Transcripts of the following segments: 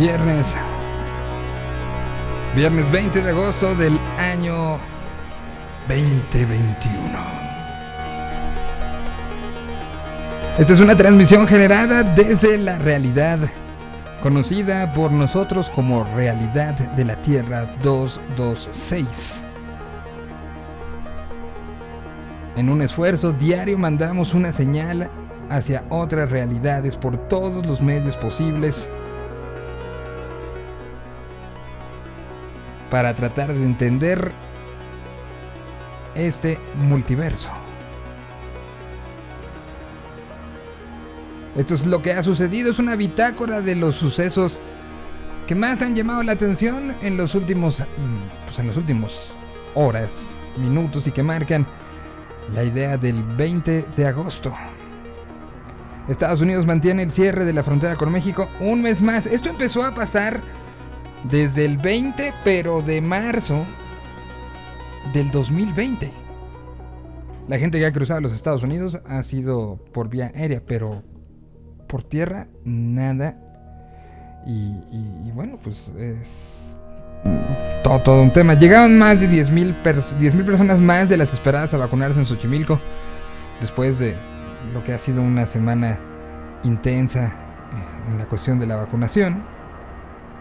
es viernes. Viernes 20 de agosto del año 2021. Esta es una transmisión generada desde la realidad, conocida por nosotros como Realidad de la Tierra 226. En un esfuerzo diario mandamos una señal hacia otras realidades por todos los medios posibles para tratar de entender este multiverso. Esto es lo que ha sucedido, es una bitácora de los sucesos que más han llamado la atención en los últimos mm, pues en los últimos horas, minutos y que marcan la idea del 20 de agosto. Estados Unidos mantiene el cierre de la frontera con México un mes más. Esto empezó a pasar desde el 20, pero de marzo del 2020. La gente que ha cruzado los Estados Unidos ha sido por vía aérea, pero por tierra nada. Y, bueno, pues es todo, todo, un tema. Llegaron más de 10.000 mil personas más de las esperadas a vacunarse en Xochimilco después de lo que ha sido una semana intensa eh, en la cuestión de la vacunación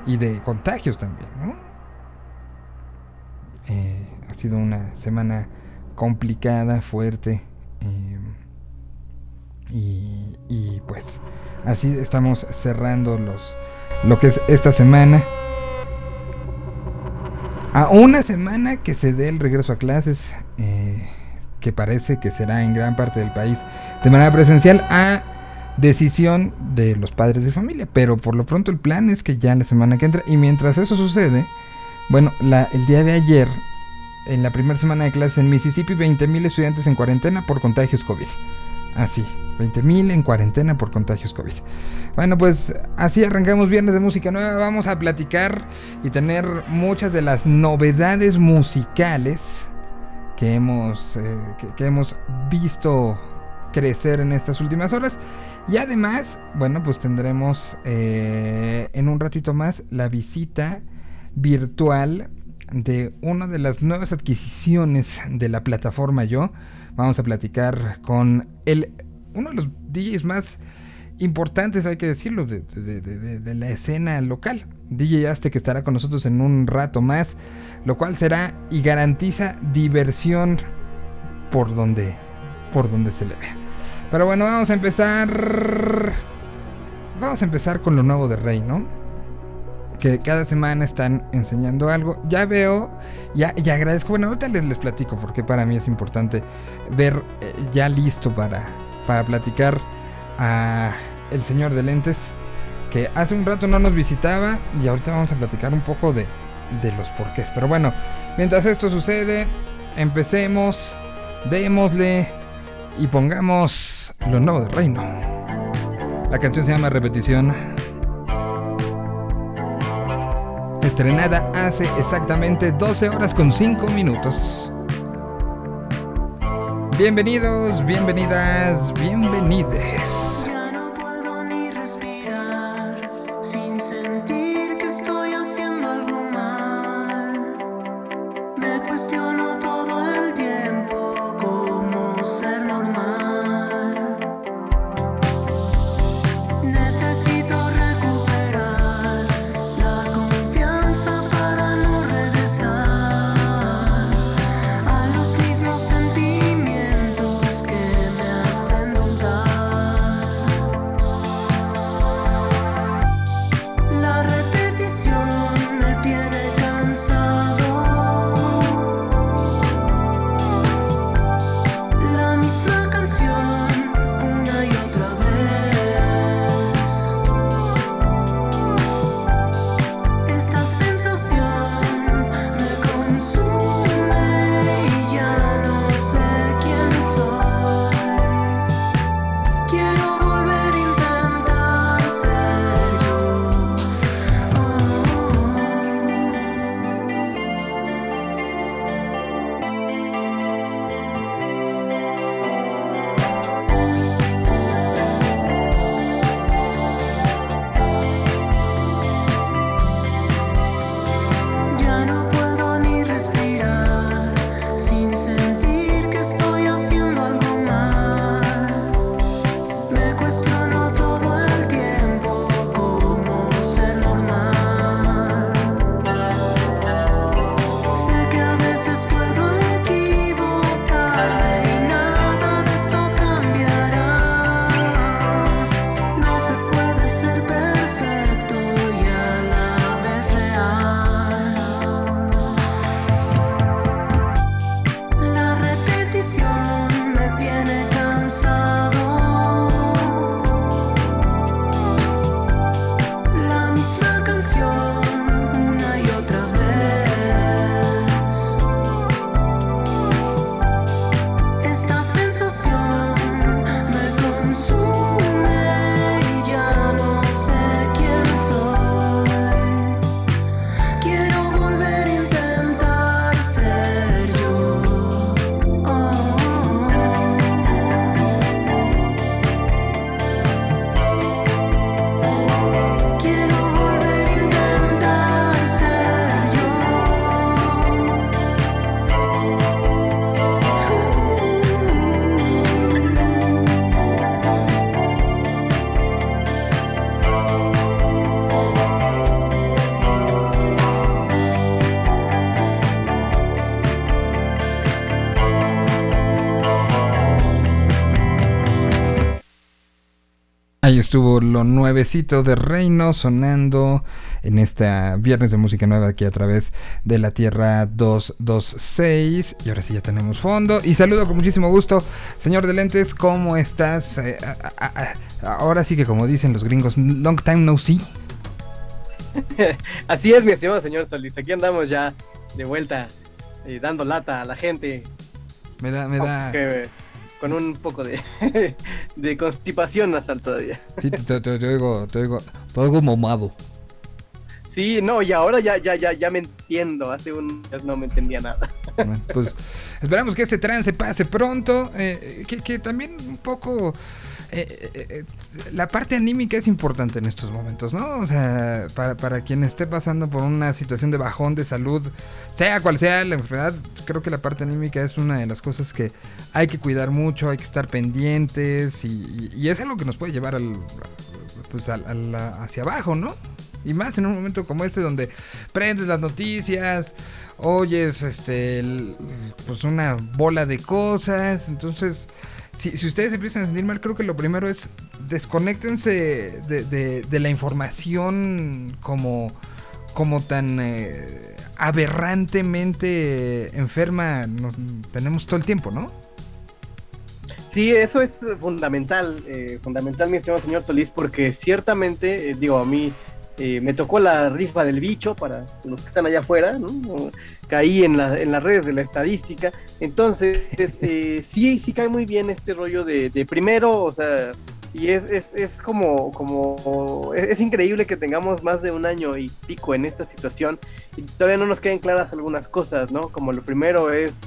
y de contagios también, ¿no? Eh, ha sido una semana complicada, fuerte. Eh, y, pues así estamos cerrando los lo que es esta semana. A una semana que se dé el regreso a clases, eh, que parece que será en gran parte del país de manera presencial, a decisión de los padres de familia. Pero por lo pronto el plan es que ya la semana que entra, y mientras eso sucede, bueno, la, el día de ayer, en la primera semana de clases en Mississippi, 20.000 estudiantes en cuarentena por contagios COVID. Así, 20.000 en cuarentena por contagios COVID. Bueno, pues así arrancamos Viernes de Música Nueva. Vamos a platicar y tener muchas de las novedades musicales que hemos, eh, que hemos visto crecer en estas últimas horas. Y además, bueno, pues tendremos eh, en un ratito más la visita virtual de una de las nuevas adquisiciones de la plataforma Yo. Vamos a platicar con el, uno de los DJs más importantes, hay que decirlo, de, la escena local. DJ Aste que estará con nosotros en un rato más, lo cual será y garantiza diversión por donde, por donde se le vea. Pero bueno, vamos a empezar. Vamos a empezar con lo nuevo de Rey, ¿no? Que cada semana están enseñando algo. Ya veo, ya, ya agradezco. Bueno, ahorita les, les platico porque para mí es importante ver eh, ya listo para, para platicar a el señor de lentes que hace un rato no nos visitaba y ahorita vamos a platicar un poco de, de los porqués. Pero bueno, mientras esto sucede, empecemos, démosle y pongamos lo nuevo de Reino. La canción se llama Repetición. Estrenada hace exactamente 12 horas con 5 minutos. Bienvenidos, bienvenidas, bienvenides. Estuvo lo nuevecito de Reino sonando en esta viernes de música nueva aquí a través de la Tierra 226. Y ahora sí ya tenemos fondo. Y saludo con muchísimo gusto, señor de lentes, ¿cómo estás? Eh, ahora sí que como dicen los gringos, long time no see. Así es, mi estimado señor Solís. Aquí andamos ya de vuelta, eh, dando lata a la gente. Me da, me da con un poco de, de constipación nasal todavía. Sí, te, te, oigo, te, oigo, te oigo momado. Sí, no, y ahora ya, ya, ya, ya me entiendo. Hace un mes no me entendía nada. pues esperamos que este trance pase pronto. Eh, que, que también un poco eh, eh, eh, la parte anímica es importante en estos momentos, ¿no? O sea, para, para quien esté pasando por una situación de bajón de salud, sea cual sea la enfermedad, creo que la parte anímica es una de las cosas que hay que cuidar mucho, hay que estar pendientes y, es algo que nos puede llevar al, pues hacia abajo, ¿no? Y más en un momento como este donde prendes las noticias, oyes este pues una bola de cosas, entonces si, ustedes empiezan a sentir mal, creo que lo primero es desconectense de, la información como, como tan eh, aberrantemente enferma tenemos todo el tiempo, ¿no? Sí, eso es fundamental, eh, fundamental, mi estimado señor Solís, porque ciertamente, eh, digo, a mí eh, me tocó la rifa del bicho para los que están allá afuera, ¿no? caí en, la, en las redes de la estadística, entonces este, sí, sí cae muy bien este rollo de, primero, o sea, y es, es, es como, como es, increíble que tengamos más de un año y pico en esta situación y todavía no nos queden claras algunas cosas, ¿no? Como lo primero es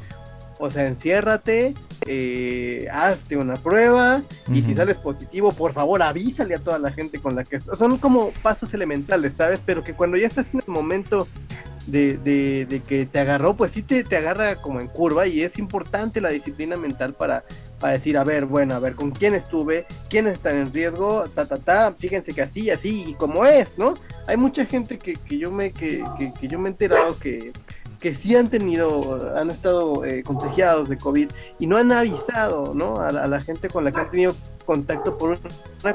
o sea, enciérrate, eh, hazte una prueba y si sales positivo, por favor avísale a toda la gente con la que... Son como pasos elementales, ¿sabes? Pero que cuando ya estás en el momento de, de, que te agarró, pues sí te, te, agarra como en curva y es importante la disciplina mental para, para decir, a ver, bueno, a ver, con quién estuve, quiénes están en riesgo, ta, ta, ta, fíjense que así, así, y como es, ¿no? Hay mucha gente que, que yo me, que, que, que yo me he enterado que que sí han tenido, han estado eh, contagiados de COVID y no han avisado, ¿no? A, la gente con la que han tenido contacto por una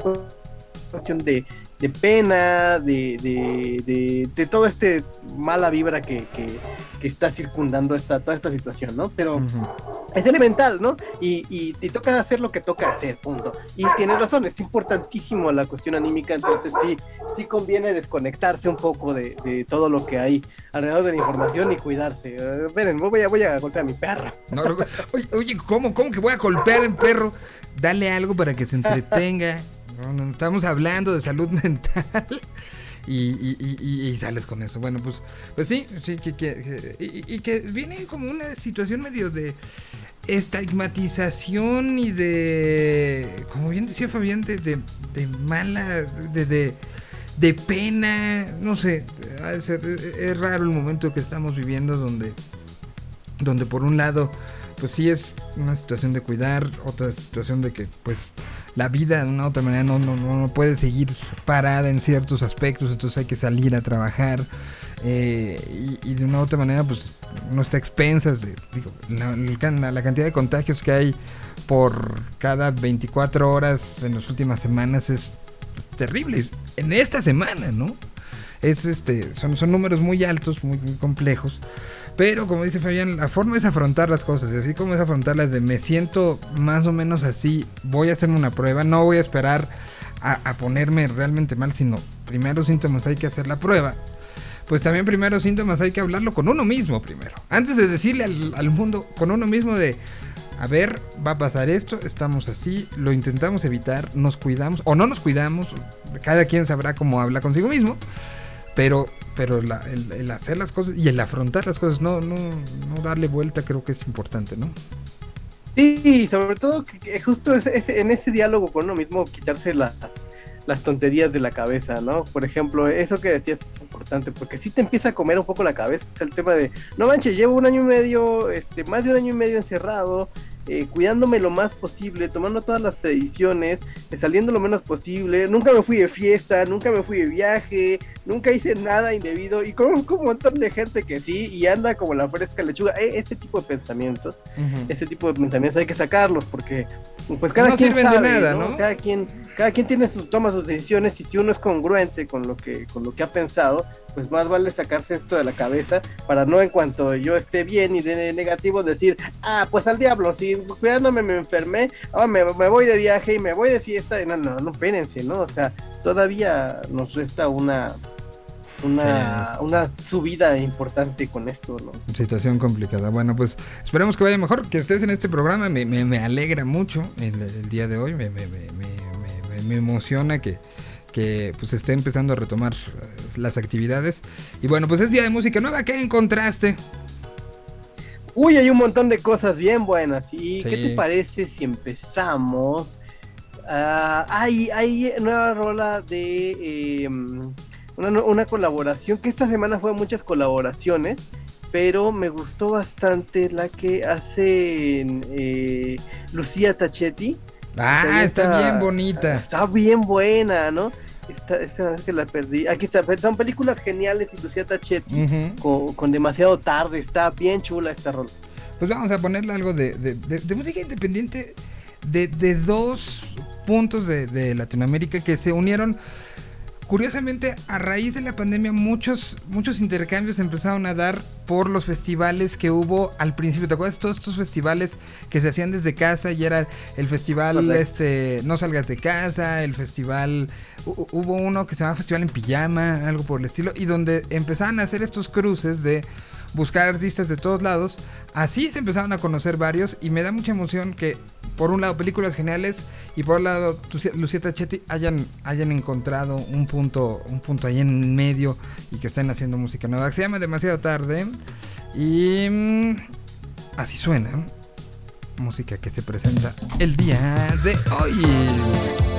cuestión de, pena, de, de, de, todo este mala vibra que, que, está circundando esta, toda esta situación, ¿no? Pero es elemental, ¿no? Y, y, toca hacer lo que toca hacer, punto. Y tienes razón, es importantísimo la cuestión anímica, entonces sí, sí conviene desconectarse un poco de, todo lo que hay alrededor de la información y cuidarse. Uh, esperen, voy a, voy a golpear a mi perro. oye, ¿cómo, ¿cómo que voy a golpear a mi perro? Dale algo para que se entretenga. Estamos hablando de salud mental. Y, sales con eso. Bueno, pues, pues sí, sí, que, y, que viene como una situación medio de estigmatización y de, como bien decía Fabián, de, de, mala, de, de, pena, no sé, es, raro el momento que estamos viviendo donde, donde por un lado, pues sí es una situación de cuidar, otra situación de que pues la vida de una otra manera no, no, no puede seguir parada en ciertos aspectos, entonces hay que salir a trabajar. Eh, y, de una otra manera, pues no está expensas. De, la, cantidad de contagios que hay por cada 24 horas en las últimas semanas es, terrible. En esta semana, ¿no? Es este, son, son números muy altos, muy complejos. Pero como dice Fabián, la forma es afrontar las cosas. Así como es afrontarlas de me siento más o menos así, voy a hacerme una prueba, no voy a esperar a, ponerme realmente mal, sino primero síntomas hay que hacer la prueba. Pues también primero síntomas hay que hablarlo con uno mismo primero. Antes de decirle al, al mundo, con uno mismo de, a ver, va a pasar esto, estamos así, lo intentamos evitar, nos cuidamos o no nos cuidamos, cada quien sabrá cómo habla consigo mismo, pero pero el, hacer las cosas y el afrontar las cosas, no, no, no darle vuelta creo que es importante, ¿no? Sí, sobre todo que, justo en ese diálogo con uno mismo quitarse las, las tonterías de la cabeza, ¿no? Por ejemplo, eso que decías es importante, porque si te empieza a comer un poco la cabeza el tema de, no manches, llevo un año y medio, este, más de un año y medio encerrado, eh, cuidándome lo más posible, tomando todas las predicciones, eh, saliendo lo menos posible. Nunca me fui de fiesta, nunca me fui de viaje, nunca hice nada indebido. Y conozco un montón de gente que sí y anda como la fresca lechuga. Eh, este tipo de pensamientos, este tipo de pensamientos hay que sacarlos porque pues cada No quien sirven de sabe, nada, ¿no? Cada quien, cada quien tiene sus, toma sus decisiones y si uno es congruente con lo que, con lo que ha pensado, pues más vale sacarse esto de la cabeza para no en cuanto yo esté bien y de negativo decir, ah, pues al diablo, si cuidándome me enfermé, ahora me, me voy de viaje y me voy de fiesta, y no, no, no, espérense, ¿no? O sea, todavía nos resta una, una, una subida importante con esto, ¿no? Situación complicada. Bueno, pues esperemos que vaya mejor, que estés en este programa. Me, me, me alegra mucho el, el, día de hoy. Me, me, me emociona que, que pues esté empezando a retomar eh, las actividades. Y bueno, pues es día de música nueva. ¿Qué encontraste? Uy, hay un montón de cosas bien buenas. ¿Y sí. qué te parece si empezamos? Uh, hay, hay nueva rola de eh, una, una, colaboración, que esta semana fue muchas colaboraciones, pero me gustó bastante la que hace eh, Lucía Tachetti. Ah, está, está, bien bonita. Está bien buena, ¿no? Esta, esta vez que la perdí. Aquí está, son películas geniales y Lucía Tachetti uh -huh. con, con, demasiado tarde. Está bien chula esta rola. Pues vamos a ponerle algo de, de, de, de música independiente de, dos puntos de, Latinoamérica que se unieron. Curiosamente, a raíz de la pandemia, muchos, muchos intercambios empezaron a dar por los festivales que hubo al principio. ¿Te acuerdas? Todos estos festivales que se hacían desde casa y era el festival Correcto. este No Salgas de Casa, el festival. Hubo uno que se llamaba Festival en Pijama, algo por el estilo, y donde empezaban a hacer estos cruces de buscar artistas de todos lados. Así se empezaron a conocer varios y me da mucha emoción que por un lado películas geniales y por otro lado Lucieta Chetti hayan, hayan encontrado un punto, un punto ahí en medio y que estén haciendo música nueva. Se llama Demasiado Tarde y mmm, así suena. Música que se presenta el día de hoy.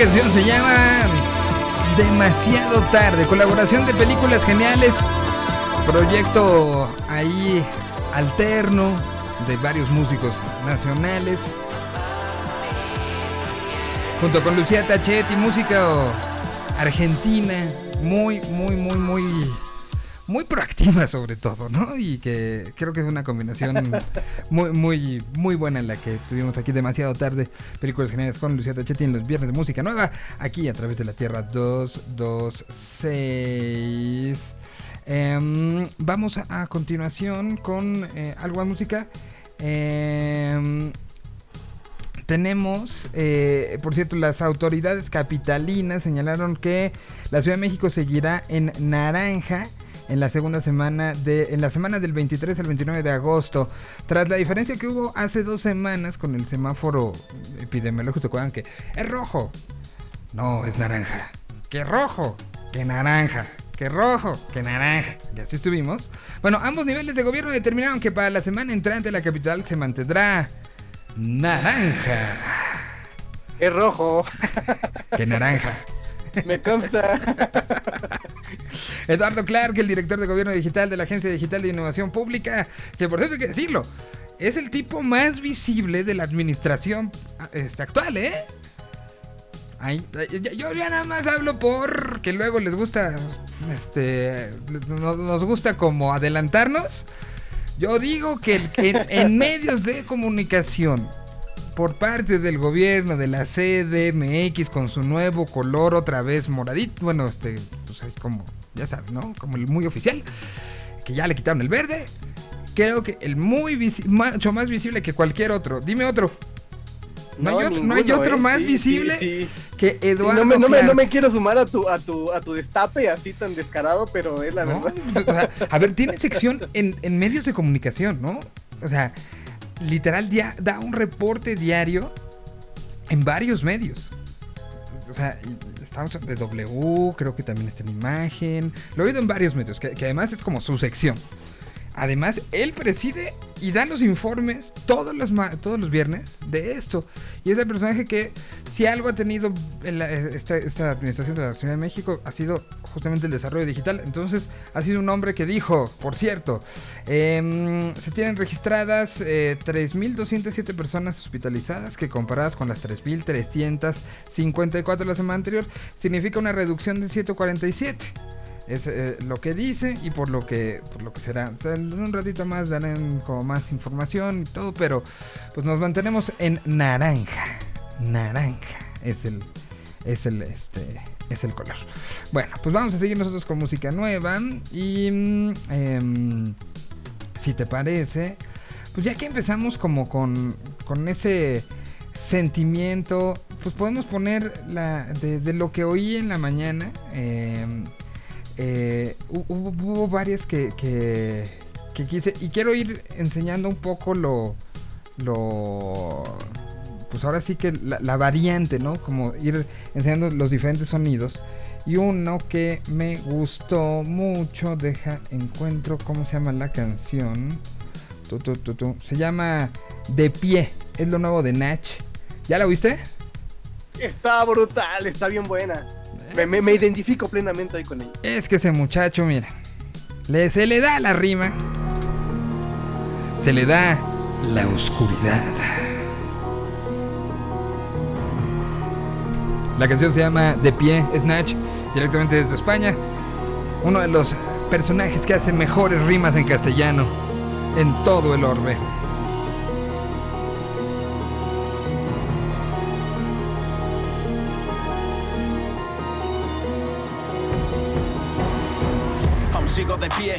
Canción se llama Demasiado tarde, colaboración de películas geniales, proyecto ahí alterno de varios músicos nacionales. Junto con Lucía Tachetti, música argentina, muy, muy, muy, muy muy proactiva sobre todo, ¿no? Y que creo que es una combinación muy, muy, muy buena en la que tuvimos aquí demasiado tarde. Películas geniales con Lucía Tachetti en los viernes de música nueva, aquí a través de la Tierra 226. Em, vamos a, continuación con eh, algo más música. Em, tenemos, eh, por cierto, las autoridades capitalinas señalaron que la Ciudad de México seguirá en naranja en la segunda semana de en la semana del 23 al 29 de agosto, tras la diferencia que hubo hace dos semanas con el semáforo epidemiológico, ¿se acuerdan que es rojo? No, es naranja. ¿Qué rojo? ¿Qué naranja? ¿Qué rojo? ¿Qué naranja? Y así estuvimos. Bueno, ambos niveles de gobierno determinaron que para la semana entrante la capital se mantendrá naranja. Es rojo. ¿Qué naranja? Me consta. Eduardo Clark, el director de gobierno digital de la Agencia Digital de Innovación Pública, que por eso hay que decirlo, es el tipo más visible de la administración este, actual, ¿eh? yo ya nada más hablo por que luego les gusta, este, nos, gusta como adelantarnos. Yo digo que en medios de comunicación por parte del gobierno de la CDMX con su nuevo color otra vez moradito, bueno, este, pues como, ya sabes, ¿no? Como el muy oficial, que ya le quitaron el verde. Creo que el muy mucho más visible que cualquier otro. Dime otro. No, hay otro, ¿eh? más visible que Eduardo. No me, no, me, quiero sumar a tu, a tu, a tu destape así tan descarado, pero es la verdad. a ver, tiene sección en, en medios de comunicación, ¿no? O sea, literal da un reporte diario en varios medios. O sea, estamos de W, creo que también está en imagen. Lo he oído en varios medios, que además es como su sección. Además, él preside y da los informes todos los, todos los viernes de esto. Y es el personaje que, si algo ha tenido en esta, administración de la Ciudad de México, ha sido justamente el desarrollo digital. Entonces, ha sido un hombre que dijo, por cierto, em, se tienen registradas 3.207 eh, personas hospitalizadas, que comparadas con las 3.354 la semana anterior, significa una reducción de 147 es eh, lo que dice y por lo que por lo que será. en un ratito más darán como más información y todo, pero pues nos mantenemos en naranja. Naranja es el es el este es el color. Bueno, pues vamos a seguir nosotros con música nueva y mm, em, si te parece, pues ya que empezamos como con con ese sentimiento, pues podemos poner la de, lo que oí en la mañana. Eh, eh, hubo, varias que, que, quise y quiero ir enseñando un poco lo, lo pues ahora sí que la, variante, ¿no? Como ir enseñando los diferentes sonidos. Y uno que me gustó mucho, deja, encuentro cómo se llama la canción. Se llama De pie, es lo nuevo de Natch. ¿Ya la viste? Está brutal, está bien buena. Me, identifico plenamente ahí con ella. Es que ese muchacho, mira, le, se le da la rima, se le da la oscuridad. La canción se llama De pie, Snatch, directamente desde España. Uno de los personajes que hace mejores rimas en castellano en todo el orbe. De pie,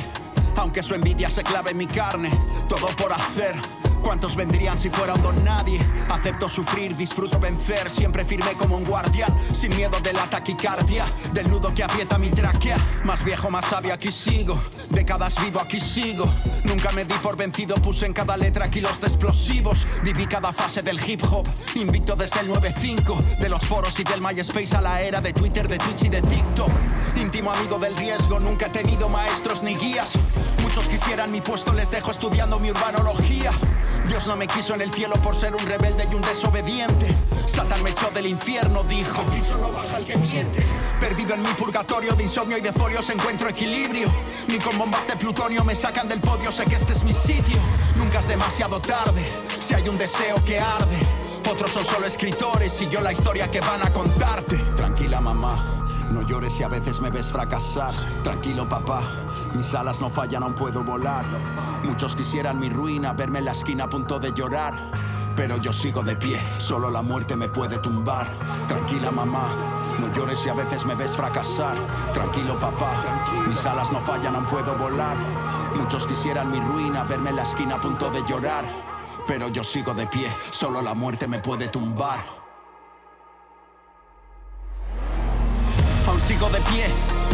aunque su envidia se clave en mi carne, todo por hacer ¿Cuántos vendrían si fuera un don nadie? Acepto sufrir, disfruto vencer, siempre firme como un guardián, sin miedo de la taquicardia, del nudo que aprieta mi tráquea. Más viejo, más sabio, aquí sigo, décadas vivo, aquí sigo. Nunca me di por vencido, puse en cada letra kilos de explosivos. Viví cada fase del hip hop, invicto desde el 9-5, de los foros y del MySpace a la era de Twitter, de Twitch y de TikTok. Íntimo amigo del riesgo, nunca he tenido maestros ni guías. Muchos quisieran mi puesto, les dejo estudiando mi urbanología. Dios no me quiso en el cielo por ser un rebelde y un desobediente. Satan me echó del infierno dijo. Perdido en mi purgatorio de insomnio y de folios encuentro equilibrio. Ni con bombas de plutonio me sacan del podio, sé que este es mi sitio. Nunca es demasiado tarde, si hay un deseo que arde. Otros son solo escritores y yo la historia que van a contarte. Tranquila mamá, no llores si a veces me ves fracasar. Tranquilo papá, mis alas no fallan, aún puedo volar. Muchos quisieran mi ruina, verme en la esquina a punto de llorar. Pero yo sigo de pie, solo la muerte me puede tumbar. Tranquila mamá, no llores si a veces me ves fracasar. Tranquilo papá, mis alas no fallan, aún puedo volar. Muchos quisieran mi ruina, verme en la esquina a punto de llorar. Pero yo sigo de pie, solo la muerte me puede tumbar. Sigo de pie,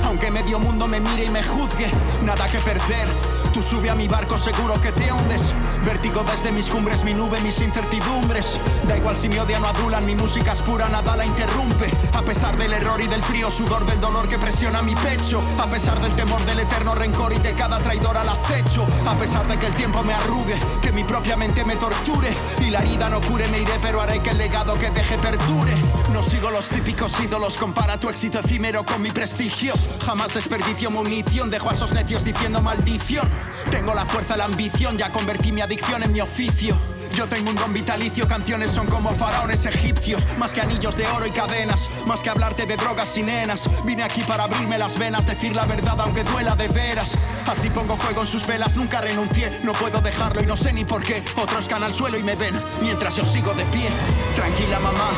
aunque medio mundo me mire y me juzgue, nada que perder. Tú sube a mi barco seguro que te hundes. Vértigo desde mis cumbres, mi nube, mis incertidumbres. Da igual si me odian o adulan, mi música es pura, nada la interrumpe. A pesar del error y del frío sudor del dolor que presiona mi pecho. A pesar del temor del eterno rencor y de cada traidor al acecho. A pesar de que el tiempo me arrugue, que mi propia mente me torture. Y la herida no cure, me iré, pero haré que el legado que deje perdure. No sigo los típicos ídolos, compara tu éxito efímero con mi prestigio. Jamás desperdicio munición, dejo a esos necios diciendo maldición. Tengo la fuerza, la ambición, ya convertí mi adicción en mi oficio. Yo tengo un don vitalicio, canciones son como faraones egipcios, más que anillos de oro y cadenas, más que hablarte de drogas y nenas. Vine aquí para abrirme las venas, decir la verdad aunque duela de veras. Así pongo fuego en sus velas, nunca renuncié, no puedo dejarlo y no sé ni por qué. Otros caen al suelo y me ven, mientras yo sigo de pie. Tranquila mamá,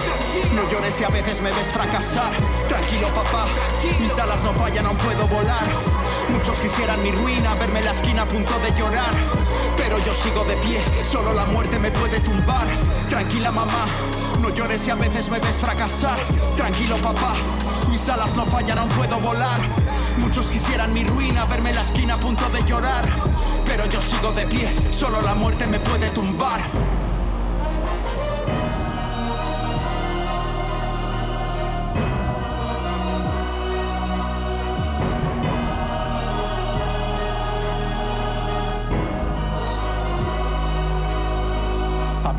no llores si a veces me ves fracasar. Tranquilo papá, mis alas no fallan, aún puedo volar. Muchos quisieran mi ruina, verme la esquina a punto de llorar. Pero yo sigo de pie, solo la muerte me puede tumbar. Tranquila mamá, no llores si a veces me ves fracasar. Tranquilo papá, mis alas no fallan, aún puedo volar. Muchos quisieran mi ruina, verme la esquina a punto de llorar. Pero yo sigo de pie, solo la muerte me puede tumbar.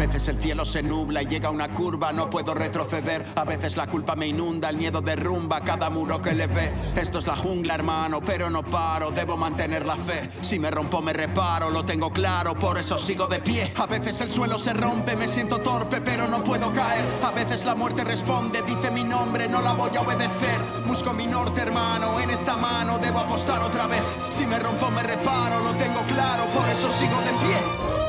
Veces el cielo se nubla y llega una curva, no puedo retroceder. A veces la culpa me inunda, el miedo derrumba cada muro que le ve. Esto es la jungla, hermano, pero no paro, debo mantener la fe. Si me rompo, me reparo, lo tengo claro, por eso sigo de pie. A veces el suelo se rompe, me siento torpe, pero no puedo caer. A veces la muerte responde, dice mi nombre, no la voy a obedecer. Busco mi norte, hermano, en esta mano debo apostar otra vez. Si me rompo, me reparo, lo tengo claro, por eso sigo de pie.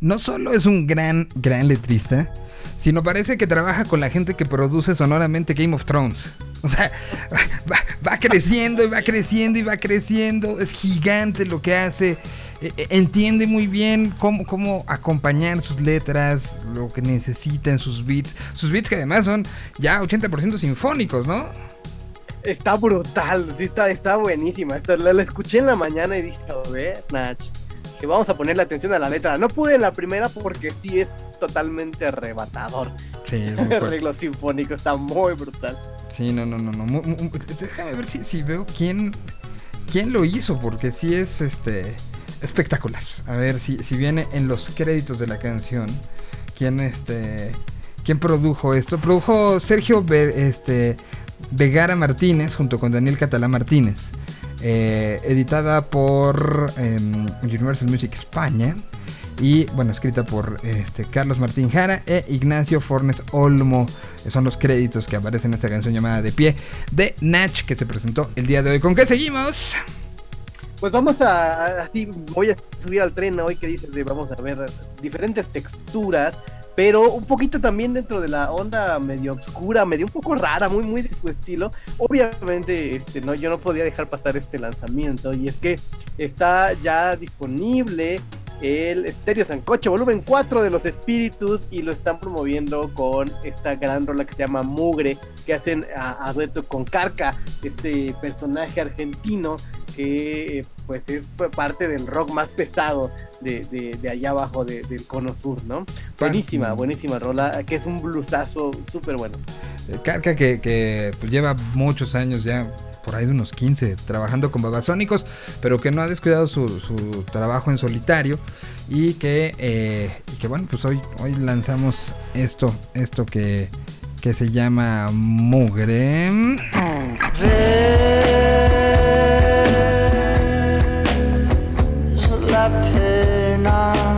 No solo es un gran, gran letrista, sino parece que trabaja con la gente que produce sonoramente Game of Thrones. O sea, va, creciendo y va creciendo y va creciendo. Es gigante lo que hace. Eh, eh, entiende muy bien cómo, cómo acompañar sus letras, lo que necesita en sus beats. Sus beats que además son ya 80% sinfónicos, ¿no? Está brutal, sí, está, está buenísima. La escuché en la mañana y dije, a ver, Nach, que vamos a ponerle atención a la letra. No pude en la primera porque sí es totalmente arrebatador. Sí, es muy El arreglo sinfónico está muy brutal. Sí, no, no, no, no. déjame ver si, si veo quién, quién lo hizo, porque sí es este espectacular. A ver si, si viene en los créditos de la canción. ¿Quién este quién produjo esto? Produjo Sergio este, Vegara Martínez junto con Daniel Catalá Martínez. Eh, editada por em, Universal Music España. Y bueno, escrita por este, Carlos Martín Jara e Ignacio Fornes Olmo. Son los créditos que aparecen en esta canción llamada De Pie de Natch que se presentó el día de hoy. ¿Con qué seguimos? Pues vamos a- así, voy a subir al tren hoy que dices de vamos a ver diferentes texturas, pero un poquito también dentro de la onda medio oscura, medio un poco rara, muy muy de su estilo. Obviamente, este, no, yo no podía dejar pasar este lanzamiento y es que está ya disponible el Stereo Sancoche volumen 4 de los espíritus y lo están promoviendo con esta gran rola que se llama Mugre que hacen a, a dueto con Carca, este personaje argentino que pues es parte del rock más pesado de, de, allá abajo del cono sur, ¿no? Buenísima, buenísima rola, que es un blusazo súper bueno. Carca que, que pues, lleva muchos años ya por ahí de unos 15 trabajando con babasónicos, pero que no ha descuidado su, su trabajo en solitario y que, eh, y que bueno, pues hoy, hoy lanzamos esto, esto que, que se llama Mugre. La pena.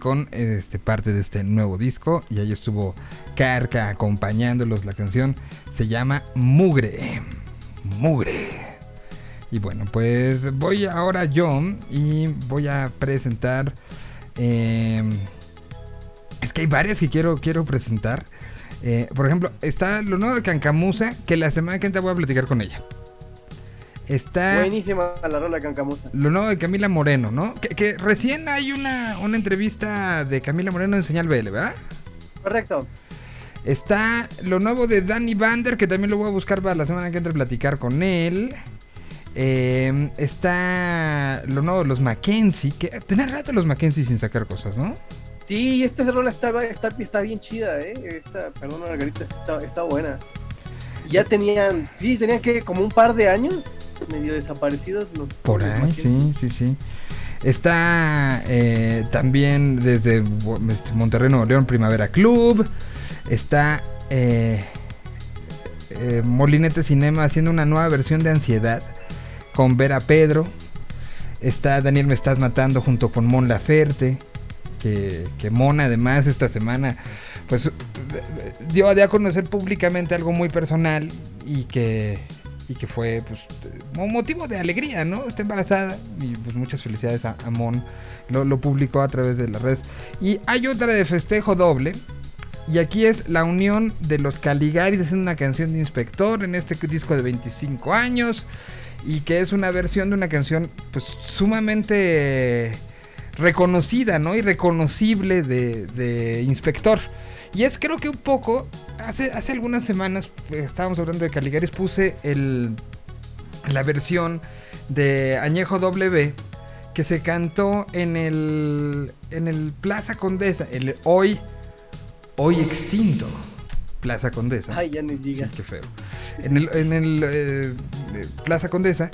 Con este parte de este nuevo disco y ahí estuvo Carca acompañándolos. La canción se llama Mugre. Mugre. Y bueno, pues voy ahora yo y voy a presentar. Em, es que hay varias que quiero, quiero presentar. Eh, por ejemplo, está lo nuevo de Cancamusa, que la semana que entra voy a platicar con ella. Está Buenísima la rola cancamosa. lo nuevo de Camila Moreno, ¿no? Que, que recién hay una, una entrevista de Camila Moreno en Señal BL, ¿verdad? Correcto. Está lo nuevo de Danny Bander, que también lo voy a buscar para la semana que entre platicar con él. Eh, está lo nuevo de los Mackenzie, que tenía rato los Mackenzie sin sacar cosas, ¿no? Sí, esta rola está, está, está bien chida, ¿eh? Esta, perdón, Margarita, está, está buena. Ya tenían, sí, tenían que como un par de años medio desaparecidos los Por ahí, sí, sí, sí. Está eh, también desde este, Monterrey, Nuevo León, Primavera Club. Está eh, eh, Molinete Cinema haciendo una nueva versión de Ansiedad con Vera Pedro. Está Daniel Me Estás Matando junto con Mon Laferte. Que, que Mon además esta semana pues eh, dio a conocer públicamente algo muy personal y que, y que fue pues mo- motivo de alegría, ¿no? Está embarazada y pues muchas felicidades a, a Mon. Lo, lo publicó a través de la red. Y hay otra de festejo doble. Y aquí es la unión de los Caligaris haciendo una canción de Inspector en este disco de 25 años. Y que es una versión de una canción pues sumamente reconocida, ¿no? Y reconocible de, de Inspector. Y es creo que un poco, hace, hace algunas semanas pues, estábamos hablando de Caligaris, puse el, la versión de Añejo W que se cantó en el, en el Plaza Condesa, el hoy, hoy extinto Plaza Condesa. Ay, ya ni digas. Sí, qué feo. En el, en el eh, eh, Plaza Condesa,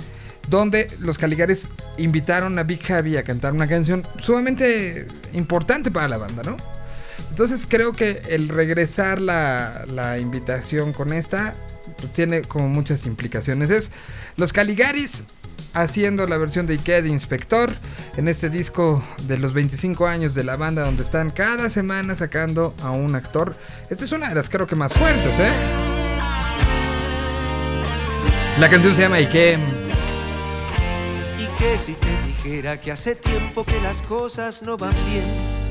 donde los Caligares invitaron a Big Javi a cantar una canción sumamente importante para la banda, ¿no? Entonces creo que el regresar la, la invitación con esta pues, tiene como muchas implicaciones. Es los Caligaris haciendo la versión de Ikea de Inspector en este disco de los 25 años de la banda donde están cada semana sacando a un actor. Esta es una de las creo que más fuertes, ¿eh? La canción se llama Ike. Y que si te dijera que hace tiempo que las cosas no van bien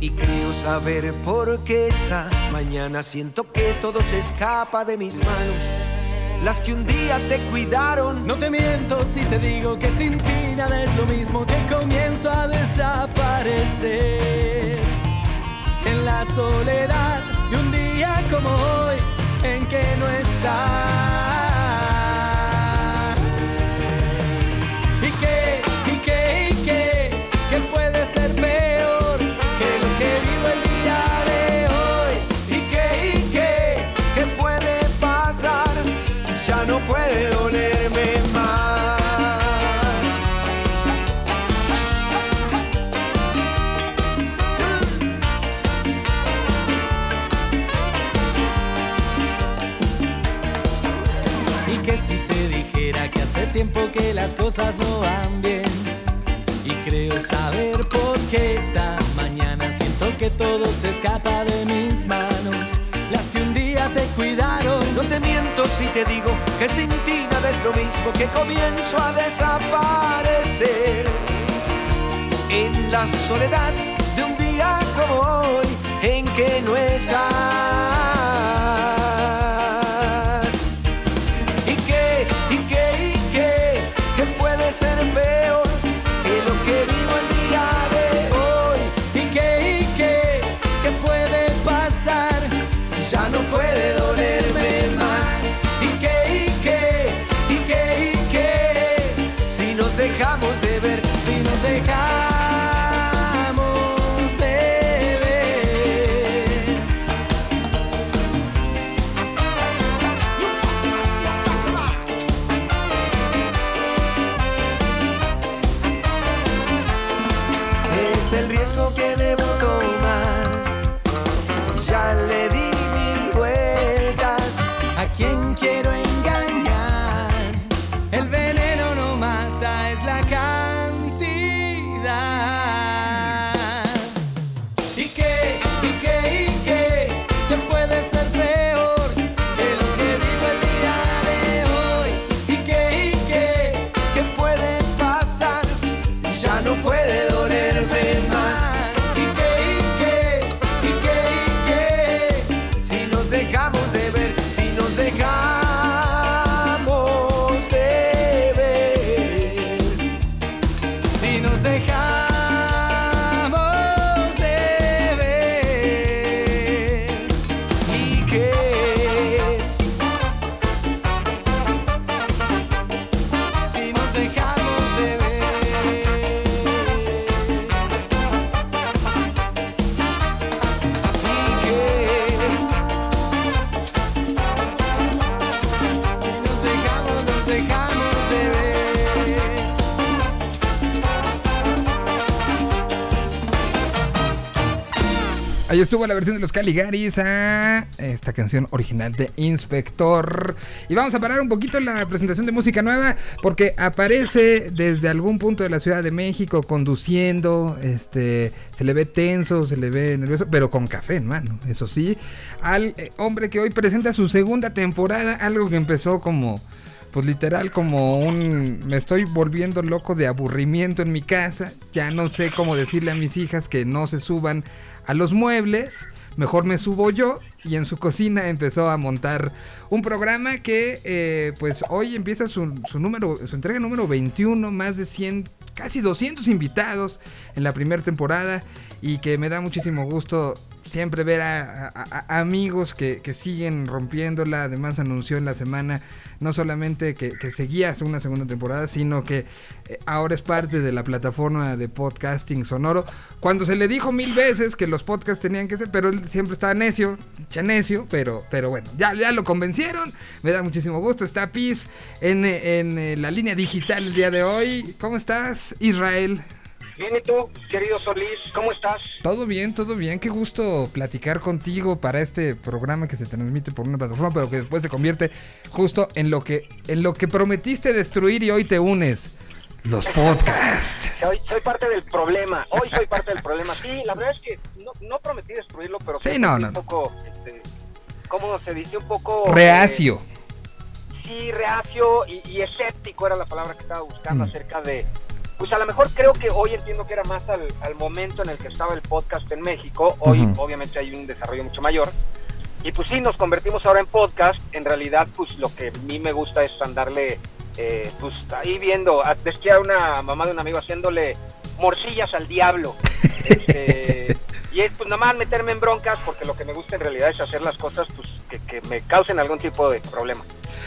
y creo saber por qué esta mañana siento que todo se escapa de mis manos. Las que un día te cuidaron, No te miento si te digo que sin ti nada es lo mismo que comienzo a desaparecer. En la soledad de un día como hoy en que no estás. Tiempo que las cosas no van bien. Y creo saber por qué esta mañana siento que todo se escapa de mis manos. Las que un día te cuidaron No te miento si te digo que sin ti nada es lo mismo que comienzo a desaparecer. En la soledad de un día como hoy en que no estás. Estuvo la versión de los Caligaris a esta canción original de Inspector. Y vamos a parar un poquito la presentación de música nueva porque aparece desde algún punto de la Ciudad de México conduciendo, este, se le ve tenso, se le ve nervioso, pero con café en mano, eso sí, al eh, hombre que hoy presenta su segunda temporada, algo que empezó como pues literal como un me estoy volviendo loco de aburrimiento en mi casa, ya no sé cómo decirle a mis hijas que no se suban a los muebles, mejor me subo yo y en su cocina empezó a montar un programa que eh, pues hoy empieza su, su, número, su entrega número 21, más de 100, casi 200 invitados en la primera temporada y que me da muchísimo gusto siempre ver a, a, amigos que, que, siguen rompiéndola, además anunció en la semana no solamente que, que seguía una segunda temporada, sino que eh, ahora es parte de la plataforma de podcasting sonoro. Cuando se le dijo mil veces que los podcasts tenían que ser, pero él siempre estaba necio, necio, pero, pero bueno, ya, ya lo convencieron, me da muchísimo gusto. Está Piz en, en, en la línea digital el día de hoy. ¿Cómo estás, Israel? Bien, ¿y tú, querido Solís? ¿Cómo estás? Todo bien, todo bien. Qué gusto platicar contigo para este programa que se transmite por una plataforma, pero que después se convierte justo en lo que, en lo que prometiste destruir y hoy te unes. Los podcasts. Soy, soy parte del problema. Hoy soy parte del problema. Sí, la verdad es que no, no prometí destruirlo, pero sí, no, no. un poco, este, ¿cómo se dice? Un poco... Reacio. Eh, sí, reacio y, y, escéptico era la palabra que estaba buscando mm. acerca de pues a lo mejor creo que hoy entiendo que era más al, al momento en el que estaba el podcast en México. Hoy, uh -huh. obviamente, hay un desarrollo mucho mayor. Y pues sí, nos convertimos ahora en podcast. En realidad, pues lo que a mí me gusta es andarle, eh, pues ahí viendo. Decía a una mamá de un amigo haciéndole morcillas al diablo. Este, y es pues nada más meterme en broncas porque lo que me gusta en realidad es hacer las cosas pues que, que me causen algún tipo de problema.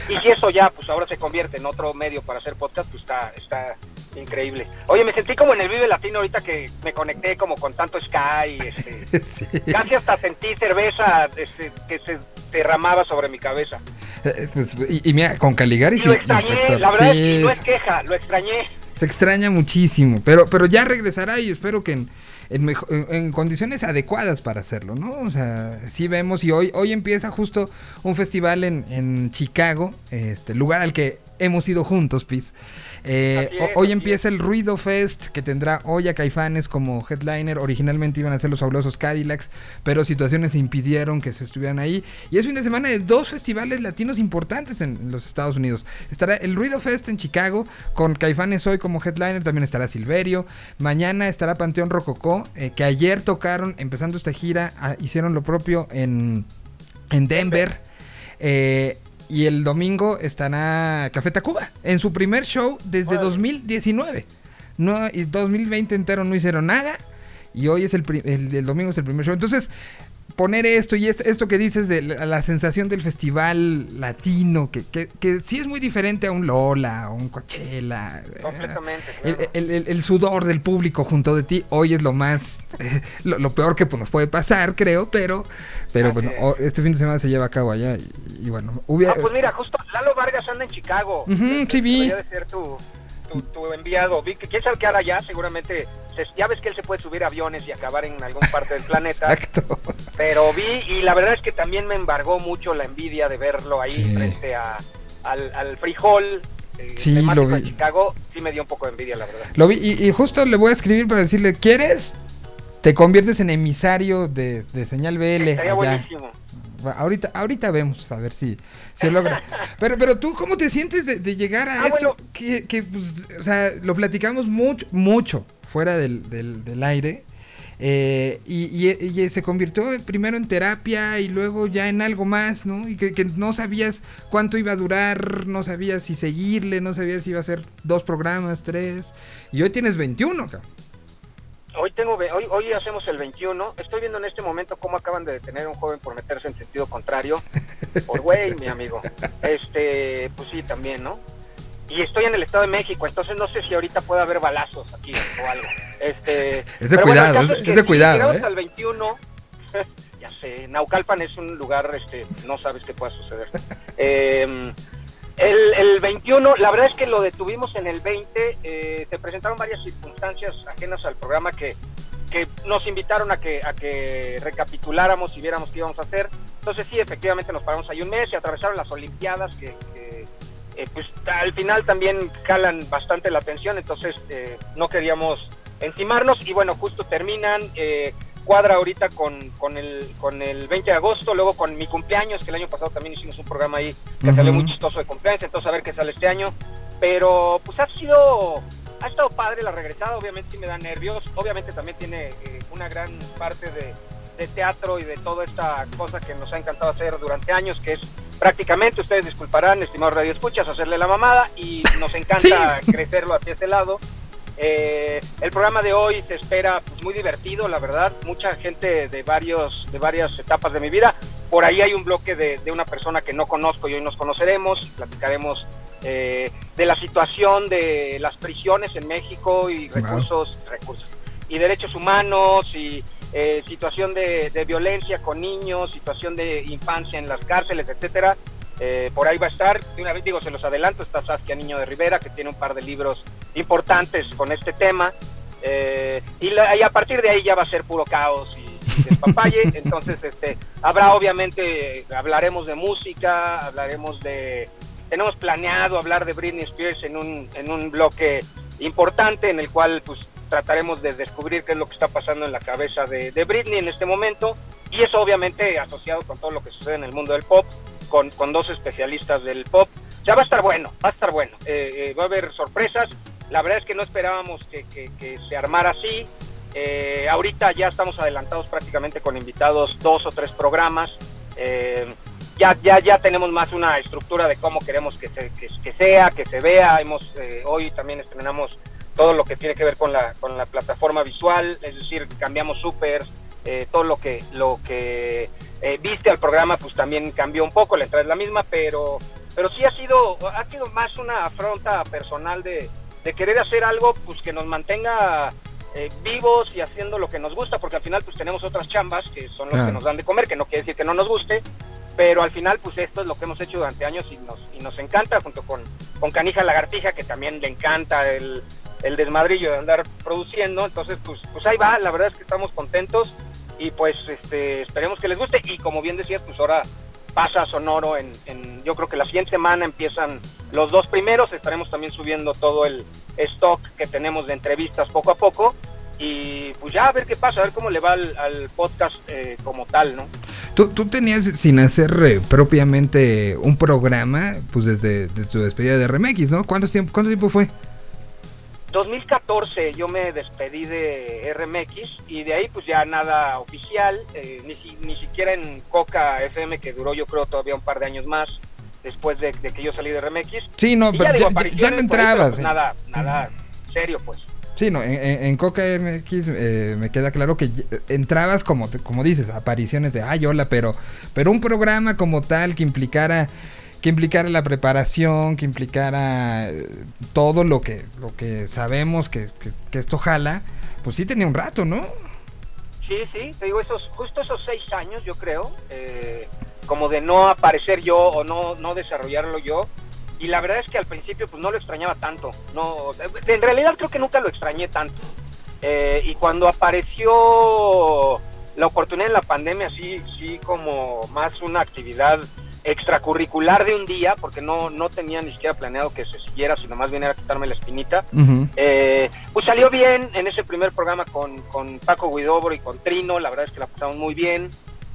Y si eso ya, pues ahora se convierte en otro medio para hacer podcast, pues está, está increíble. Oye, me sentí como en el Vive Latino ahorita que me conecté como con tanto Sky, este, sí. casi hasta sentí cerveza este, que se derramaba sobre mi cabeza. Y, y, mira, con Caligari y lo extrañé, la verdad sí, es que no es queja, lo extrañé. Se extraña muchísimo, pero, pero ya regresará y espero que en, en, condiciones adecuadas para hacerlo, ¿no? O sea, sí vemos y hoy, hoy empieza justo un festival en, en Chicago, este lugar al que hemos ido juntos, Pis. Eh, es, hoy empieza el Ruido Fest que tendrá hoy a Caifanes como headliner. Originalmente iban a ser los fabulosos Cadillacs, pero situaciones impidieron que se estuvieran ahí. Y es fin de semana de dos festivales latinos importantes en, en los Estados Unidos. Estará el Ruido Fest en Chicago con Caifanes hoy como headliner. También estará Silverio. Mañana estará Panteón Rococó, eh, que ayer tocaron, empezando esta gira, a, hicieron lo propio en, en Denver. Eh, y el domingo estará Café Tacuba en su primer show desde bueno. 2019. No, y 2020 entero no hicieron nada. Y hoy es el, el, el, domingo es el primer show. Entonces, poner esto y esto, esto que dices de la, la, sensación del festival latino, que, que, que, sí es muy diferente a un Lola, a un Coachella. Completamente. Eh, el, el, el, sudor del público junto de ti hoy es lo más, eh, lo, lo, peor que pues, nos puede pasar, creo, pero, pero bueno, este fin de semana se lleva a cabo allá y, y bueno, hubiera... Ah, pues mira, justo Lalo Vargas anda en Chicago. Uh -huh, sí, vi. De ser tu, tu, tu, enviado. Vi que quién sabe qué hará allá, seguramente. Se, ya ves que él se puede subir aviones y acabar en alguna parte del planeta. Exacto. Pero vi, y la verdad es que también me embargó mucho la envidia de verlo ahí sí. frente a, al, al frijol. Eh, sí, lo vi. Chicago, sí me dio un poco de envidia, la verdad. Lo vi, y, y justo le voy a escribir para decirle, ¿quieres? Te conviertes en emisario de, de señal BL. Estaría allá. buenísimo ahorita, ahorita vemos a ver si se logra. Pero, pero tú, ¿cómo te sientes de, de llegar a ah, esto? Bueno. Que, que pues, o sea, lo platicamos mucho, mucho fuera del, del, del aire. Eh, y, y, y, se convirtió primero en terapia y luego ya en algo más, ¿no? Y que, que, no sabías cuánto iba a durar, no sabías si seguirle, no sabías si iba a ser dos programas, tres. Y hoy tienes 21, cabrón. Hoy tengo hoy hoy hacemos el 21. Estoy viendo en este momento cómo acaban de detener a un joven por meterse en sentido contrario. Por güey, mi amigo. Este, pues sí, también, ¿no? Y estoy en el Estado de México, entonces no sé si ahorita puede haber balazos aquí o algo. Este, es de cuidado, bueno, es, es, de cuidado, ¿eh? al 21 ya sé, Naucalpan es un lugar este no sabes qué pueda suceder. eh, el, el, 21, la verdad es que lo detuvimos en el 20, eh, se presentaron varias circunstancias ajenas al programa que que nos invitaron a que, a que recapituláramos y viéramos qué íbamos a hacer. Entonces sí, efectivamente nos paramos ahí un mes y atravesaron las Olimpiadas que, eh, pues al final también calan bastante la atención, entonces eh, no queríamos encimarnos y bueno, justo terminan, eh, cuadra ahorita con, con, el, con el 20 de agosto, luego con mi cumpleaños, que el año pasado también hicimos un programa ahí que salió muy chistoso de cumpleaños, entonces a ver qué sale este año, pero pues ha sido ha estado padre la regresada, obviamente sí me da nervios, obviamente también tiene eh, una gran parte de, teatro y de toda esta cosa que nos ha encantado hacer durante años, que es prácticamente, ustedes disculparán, estimados Radio Escuchas, hacerle la mamada y nos encanta crecerlo hacia este lado. Eh, el programa de hoy se espera pues, muy divertido, la verdad, mucha gente de varios de varias etapas de mi vida. Por ahí hay un bloque de, de una persona que no conozco y hoy nos conoceremos, platicaremos eh, de la situación de las prisiones en México y recursos, recursos y derechos humanos y eh, situación de, violencia con niños, situación de infancia en las cárceles, etcétera. Eh, por ahí va a estar, de una vez digo, se los adelanto, está Saskia Niño de Rivera, que tiene un par de libros importantes con este tema, y, y, a partir de ahí ya va a ser puro caos y despapalle, entonces este, habrá obviamente, hablaremos de música, hablaremos de tenemos planeado hablar de Britney Spears en un, en un bloque importante en el cual pues trataremos de descubrir qué es lo que está pasando en la cabeza de, Britney en este momento. Y eso obviamente asociado con todo lo que sucede en el mundo del pop, con, con dos especialistas del pop. Ya va a estar bueno, va a estar bueno, eh, eh, va a haber sorpresas. La verdad es que no esperábamos que, que, se armara así. Eh, ahorita ya estamos adelantados prácticamente con invitados dos o tres programas ya, ya, ya tenemos más una estructura de cómo queremos que, que, sea, que se vea. Hemos, eh, hoy también estrenamos todo lo que tiene que ver con la, con la plataforma visual, es decir, cambiamos súper, eh, todo lo que, lo que eh, viste al programa pues también cambió un poco, la entrada es la misma, pero, pero sí ha sido, ha sido más una afronta personal de, de querer hacer algo pues que nos mantenga vivos y haciendo lo que nos gusta, porque al final pues tenemos otras chambas que son los que nos dan de comer, que no quiere decir que no nos guste, pero al final pues esto es lo que hemos hecho durante años y nos, y nos encanta, junto con, con Canija Lagartija, que también le encanta el, el desmadrillo de andar produciendo, entonces pues, pues ahí va, la verdad es que estamos contentos y pues este, esperemos que les guste y como bien decías, pues ahora pasa Sonoro en, en, yo creo que la siguiente semana empiezan los dos primeros, estaremos también subiendo todo el stock que tenemos de entrevistas poco a poco y pues ya a ver qué pasa, a ver cómo le va al, podcast eh, como tal, ¿no? Tú, tú tenías sin hacer eh, propiamente un programa, pues desde, tu despedida de RMX, ¿no? ¿Cuánto tiempo, cuánto tiempo fue? 2014 yo me despedí de RMX y de ahí pues ya nada oficial, eh, ni, ni siquiera en Coca FM que duró yo creo todavía un par de años más después de, que yo salí de RMX. Sí, no, pero ya, no entrabas. Pues, nada, nada serio pues. Sí, no, en, Coca MX eh, me queda claro que entrabas como, como dices, apariciones de, ay, hola, pero, pero un programa como tal que implicara que implicara la preparación, que implicara eh, todo lo que, lo que sabemos que, esto jala, pues sí tenía un rato, ¿no? Sí, sí, te digo, esos, justo esos seis años, yo creo, eh, como de no aparecer yo o no, no desarrollarlo yo, y la verdad es que al principio pues no lo extrañaba tanto, no, en realidad creo que nunca lo extrañé tanto. Eh, y cuando apareció la oportunidad en la pandemia, sí, sí como más una actividad extracurricular de un día, porque no, no tenía ni siquiera planeado que se siguiera, sino más bien era quitarme la espinita. Eh, pues salió bien en ese primer programa con, con Paco Guidobro y con Trino, la verdad es que la pasamos muy bien.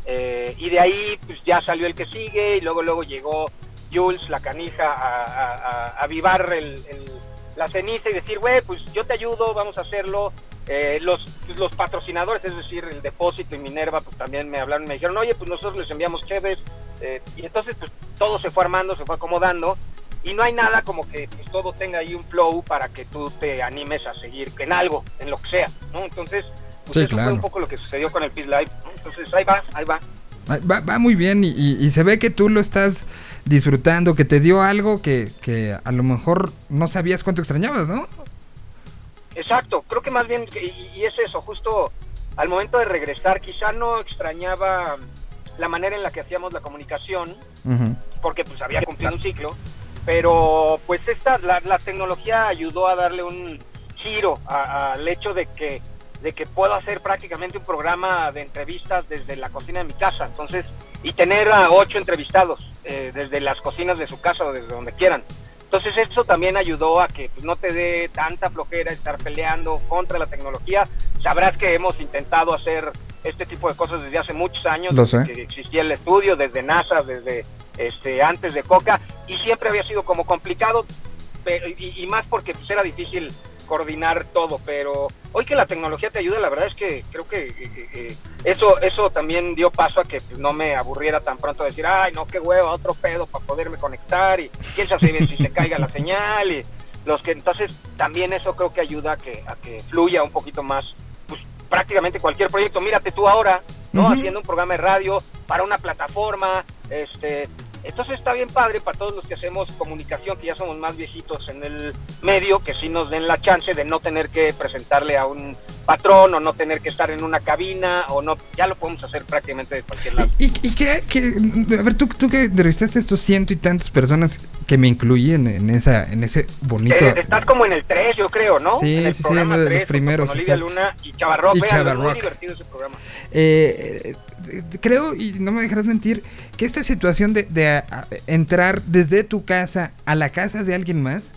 Eh, y de ahí pues ya salió el que sigue y luego luego llegó Jules, la canija, a, avivar el, la ceniza y decir, güey, pues yo te ayudo, vamos a hacerlo. Eh, los, pues, los patrocinadores, es decir, el Depósito y Minerva, pues también me hablaron y me dijeron, oye, pues nosotros les enviamos chéves. Eh, y entonces, pues todo se fue armando, se fue acomodando. Y no hay nada como que pues, todo tenga ahí un flow para que tú te animes a seguir en algo, en lo que sea, ¿no? Entonces, pues eso fue un poco lo que sucedió con el Peace Live. Entonces, ahí va, ahí va. Va, va muy bien y, y, se ve que tú lo estás disfrutando, que te dio algo que, que a lo mejor no sabías cuánto extrañabas, ¿no? Exacto, creo que más bien, y, es eso, justo al momento de regresar, quizá no extrañaba la manera en la que hacíamos la comunicación, porque pues había cumplido un ciclo, pero pues esta, la, la tecnología ayudó a darle un giro al hecho de que de que puedo hacer prácticamente un programa de entrevistas desde la cocina de mi casa, entonces, y tener a ocho entrevistados eh, desde las cocinas de su casa o desde donde quieran. Entonces eso también ayudó a que pues, no te dé tanta flojera estar peleando contra la tecnología. Sabrás que hemos intentado hacer este tipo de cosas desde hace muchos años, desde que existía el estudio, desde NASA, desde este, antes de Coca, y siempre había sido como complicado, y, más porque pues, era difícil coordinar todo, pero hoy que la tecnología te ayuda, la verdad es que creo que eh, eh, eso eso también dio paso a que pues, no me aburriera tan pronto decir, ay, no, qué huevo, otro pedo para poderme conectar y quién sabe si se caiga la señal y los que entonces también eso creo que ayuda a que, a que fluya un poquito más pues prácticamente cualquier proyecto. Mírate tú ahora, ¿no? Haciendo un programa de radio para una plataforma, este, entonces está bien padre para todos los que hacemos comunicación, que ya somos más viejitos en el medio, que sí nos den la chance de no tener que presentarle a un patrón o no tener que estar en una cabina o no, ya lo podemos hacer prácticamente de cualquier lado. ¿Y, y qué, a ver, tú, tú que entrevistaste a estos ciento y tantas personas que me incluyen en esa en ese bonito... Eh, estás como en el 3, yo creo, ¿no? Sí, en el sí, sí, uno de los primeros. Con Olivia Luna y Chavarrock, vean, muy divertido ese programa. Eh, creo, y no me dejarás mentir, que esta situación de, de entrar desde tu casa a la casa de alguien más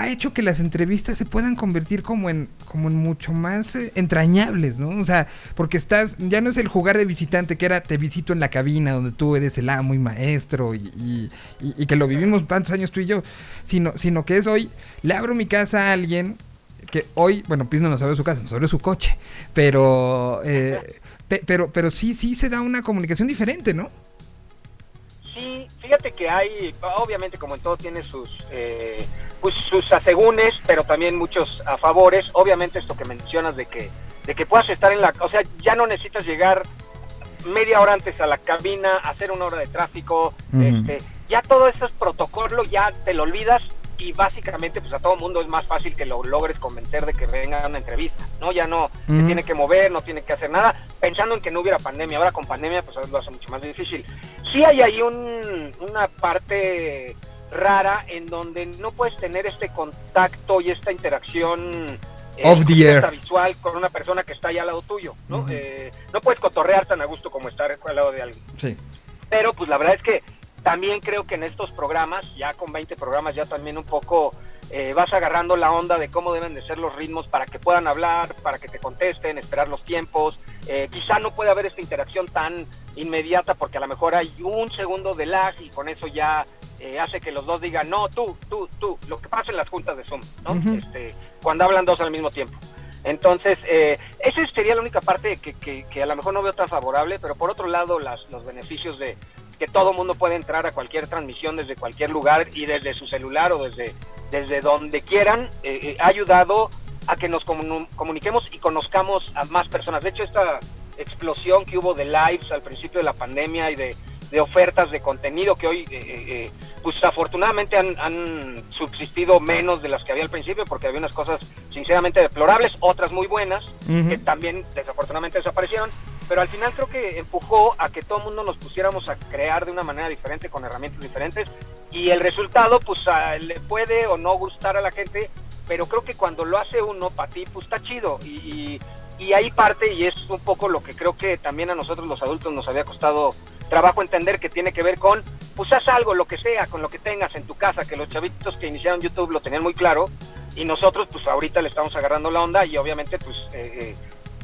ha hecho que las entrevistas se puedan convertir como en como en mucho más eh, entrañables, ¿no? O sea, porque estás ya no es el jugar de visitante que era te visito en la cabina donde tú eres el amo y maestro y, y, que lo vivimos tantos años tú y yo, sino sino que es hoy le abro mi casa a alguien que hoy, bueno, Piz no nos abre su casa, nos abre su coche, pero eh, pero, pero sí, sí se da una comunicación diferente, ¿no? Sí, fíjate que hay, obviamente como en todo tiene sus, eh, pues sus asegúnes, pero también muchos a favores. Obviamente esto que mencionas de que, de que puedas estar en la, o sea, ya no necesitas llegar media hora antes a la cabina, hacer una hora de tráfico, este, ya todo eso es protocolo, ya te lo olvidas y básicamente pues a todo mundo es más fácil que lo logres convencer de que venga a una entrevista, ¿no? Ya no se tiene que mover, no tiene que hacer nada, pensando en que no hubiera pandemia. Ahora con pandemia pues lo hace mucho más difícil. Sí hay ahí un, una parte rara en donde no puedes tener este contacto y esta interacción eh, visual con una persona que está ahí al lado tuyo, ¿no? Eh, no puedes cotorrear tan a gusto como estar al lado de alguien. Sí. Pero pues la verdad es que también creo que en estos programas, ya con 20 programas, ya también un poco eh, vas agarrando la onda de cómo deben de ser los ritmos para que puedan hablar, para que te contesten, esperar los tiempos. Eh, quizá no puede haber esta interacción tan inmediata porque a lo mejor hay un segundo de lag y con eso ya eh, hace que los dos digan, no, tú, tú, tú, lo que pasa en las juntas de Zoom, ¿no? este, cuando hablan dos al mismo tiempo. Entonces, eh, esa sería la única parte que, que, que, a lo mejor no veo tan favorable, pero por otro lado, las, los beneficios de, que todo mundo puede entrar a cualquier transmisión desde cualquier lugar y desde su celular o desde, desde donde quieran, eh, eh, ha ayudado a que nos comuniquemos y conozcamos a más personas. De hecho, esta explosión que hubo de lives al principio de la pandemia y de, ofertas de contenido que hoy, eh, pues afortunadamente han, subsistido menos de las que había al principio porque había unas cosas sinceramente deplorables, otras muy buenas, que también desafortunadamente desaparecieron, pero al final creo que empujó a que todo el mundo nos pusiéramos a crear de una manera diferente, con herramientas diferentes, y el resultado, pues le puede o no gustar a la gente, pero creo que cuando lo hace uno para ti, pues está chido, y, y, ahí parte, y es un poco lo que creo que también a nosotros los adultos nos había costado trabajo entender que tiene que ver con, pues haz algo, lo que sea, con lo que tengas en tu casa, que los chavitos que iniciaron YouTube lo tenían muy claro, y nosotros pues ahorita le estamos agarrando la onda y obviamente pues eh, eh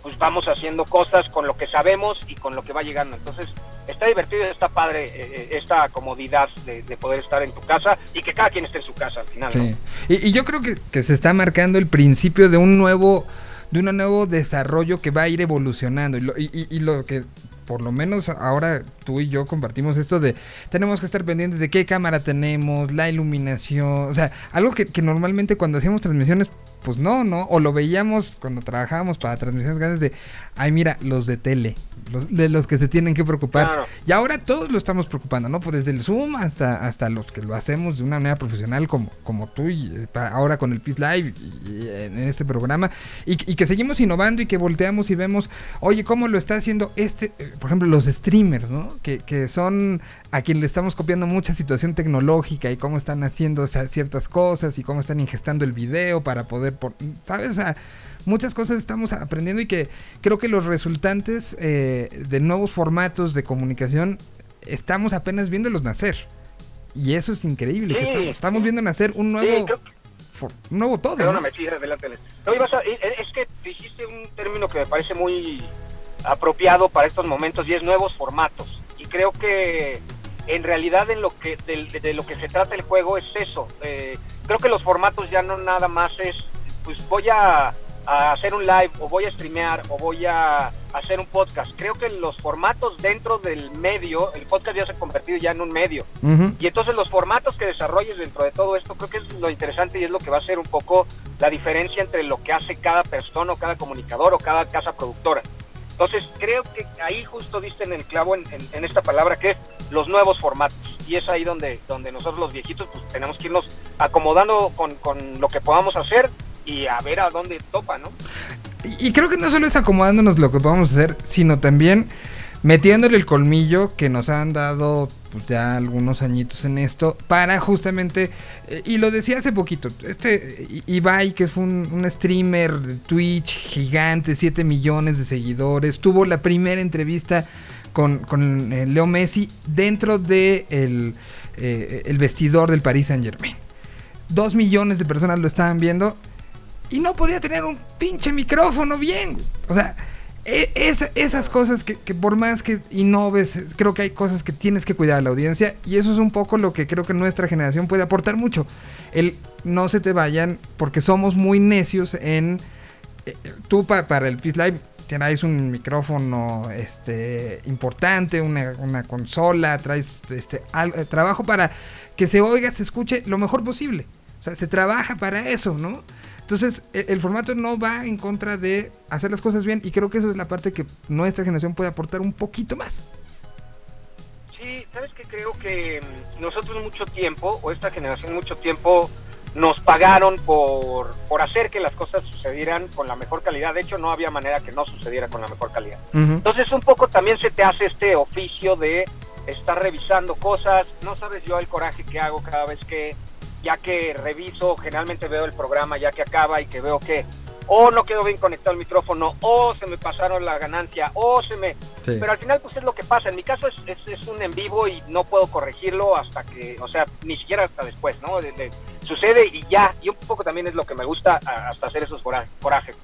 pues vamos haciendo cosas con lo que sabemos y con lo que va llegando. Entonces, está divertido, está padre eh, eh, esta comodidad de, poder estar en tu casa y que cada quien esté en su casa al final. Sí. Y, yo creo que, que, se está marcando el principio de un nuevo de un nuevo desarrollo que va a ir evolucionando y, y lo que por lo menos ahora tú y yo compartimos esto de tenemos que estar pendientes de qué cámara tenemos, la iluminación, o sea, algo que, que normalmente cuando hacíamos transmisiones pues no, ¿no? O lo veíamos cuando trabajábamos para transmisiones grandes de, ay, mira, los de tele, los, de los que se tienen que preocupar. Y ahora todos lo estamos preocupando, ¿no? Pues desde el Zoom hasta, hasta los que lo hacemos de una manera profesional como, como tú y eh, ahora con el Peace Live y, en este programa. Y, que seguimos innovando y que volteamos y vemos, oye, ¿cómo lo está haciendo este, eh, por ejemplo, los streamers, ¿no? Que, que son a quien le estamos copiando mucha situación tecnológica y cómo están haciendo ciertas cosas y cómo están ingestando el video para poder por, ¿sabes? O sea, muchas cosas estamos aprendiendo y que creo que los resultantes eh, de nuevos formatos de comunicación estamos apenas viéndolos nacer. Y eso es increíble. que estamos, estamos viendo nacer un Sí, nuevo, creo- for- un nuevo todo. ¿no? Perdóname, sí, adelante. Alex. No, ibas a- eh, es que dijiste un término que me parece muy apropiado para estos momentos y es nuevos formatos. Y creo que en realidad en lo que del- de, lo que se trata el juego es eso. Eh, creo que los formatos ya no nada más es, pues voy a, a hacer un live o voy a streamear o voy a hacer un podcast. Creo que los formatos dentro del medio, el podcast ya se ha convertido ya en un medio. Y entonces los formatos que desarrolles dentro de todo esto creo que es lo interesante y es lo que va a ser un poco la diferencia entre lo que hace cada persona o cada comunicador o cada casa productora. Entonces creo que ahí justo diste en el clavo en, en- en esta palabra que es los nuevos formatos. Y es ahí donde, donde nosotros los viejitos pues tenemos que irnos acomodando con, con lo que podamos hacer y a ver a dónde topa, ¿no? Y, creo que no solo es acomodándonos lo que podemos hacer, sino también metiéndole el colmillo que nos han dado pues, ya algunos añitos en esto para justamente, eh, y lo decía hace poquito, este Ibai, que es un, un streamer de Twitch gigante, 7 millones de seguidores, tuvo la primera entrevista con, con eh, Leo Messi dentro de el, eh, el vestidor del Paris Saint Germain. Dos millones de personas lo estaban viendo y no podía tener un pinche micrófono bien. O sea, e- es- esas cosas que, por más que innoves, creo que hay cosas que tienes que cuidar a la audiencia y eso es un poco lo que creo que nuestra generación puede aportar mucho. El no se te vayan porque somos muy necios en... eh, tú pa- para el Peace Live traes un micrófono este importante, una, una consola, traes este al- eh, trabajo para que se oiga, se escuche lo mejor posible. O sea, se trabaja para eso, ¿no? Entonces, e- el, formato no va en contra de hacer las cosas bien y creo que eso es la parte que nuestra generación puede aportar un poquito más. Sí, sabes que creo que mm, nosotros mucho tiempo, o esta generación mucho tiempo, nos pagaron por, por hacer que las cosas sucedieran con la mejor calidad. De hecho, no había manera que no sucediera con la mejor calidad. Entonces, un poco también se te hace este oficio de estar revisando cosas. No sabes yo el coraje que hago cada vez que, ya que reviso, generalmente veo el programa ya que acaba y que veo que o no quedó bien conectado el micrófono, o se me pasaron la ganancia, o se me... Sí. Pero al final, pues es lo que pasa. En mi caso es, es, es un en vivo y no puedo corregirlo hasta que, o sea, ni siquiera hasta después, ¿no? De- de- sucede y ya. Y un poco también es lo que me gusta hasta hacer esos cora- corajes.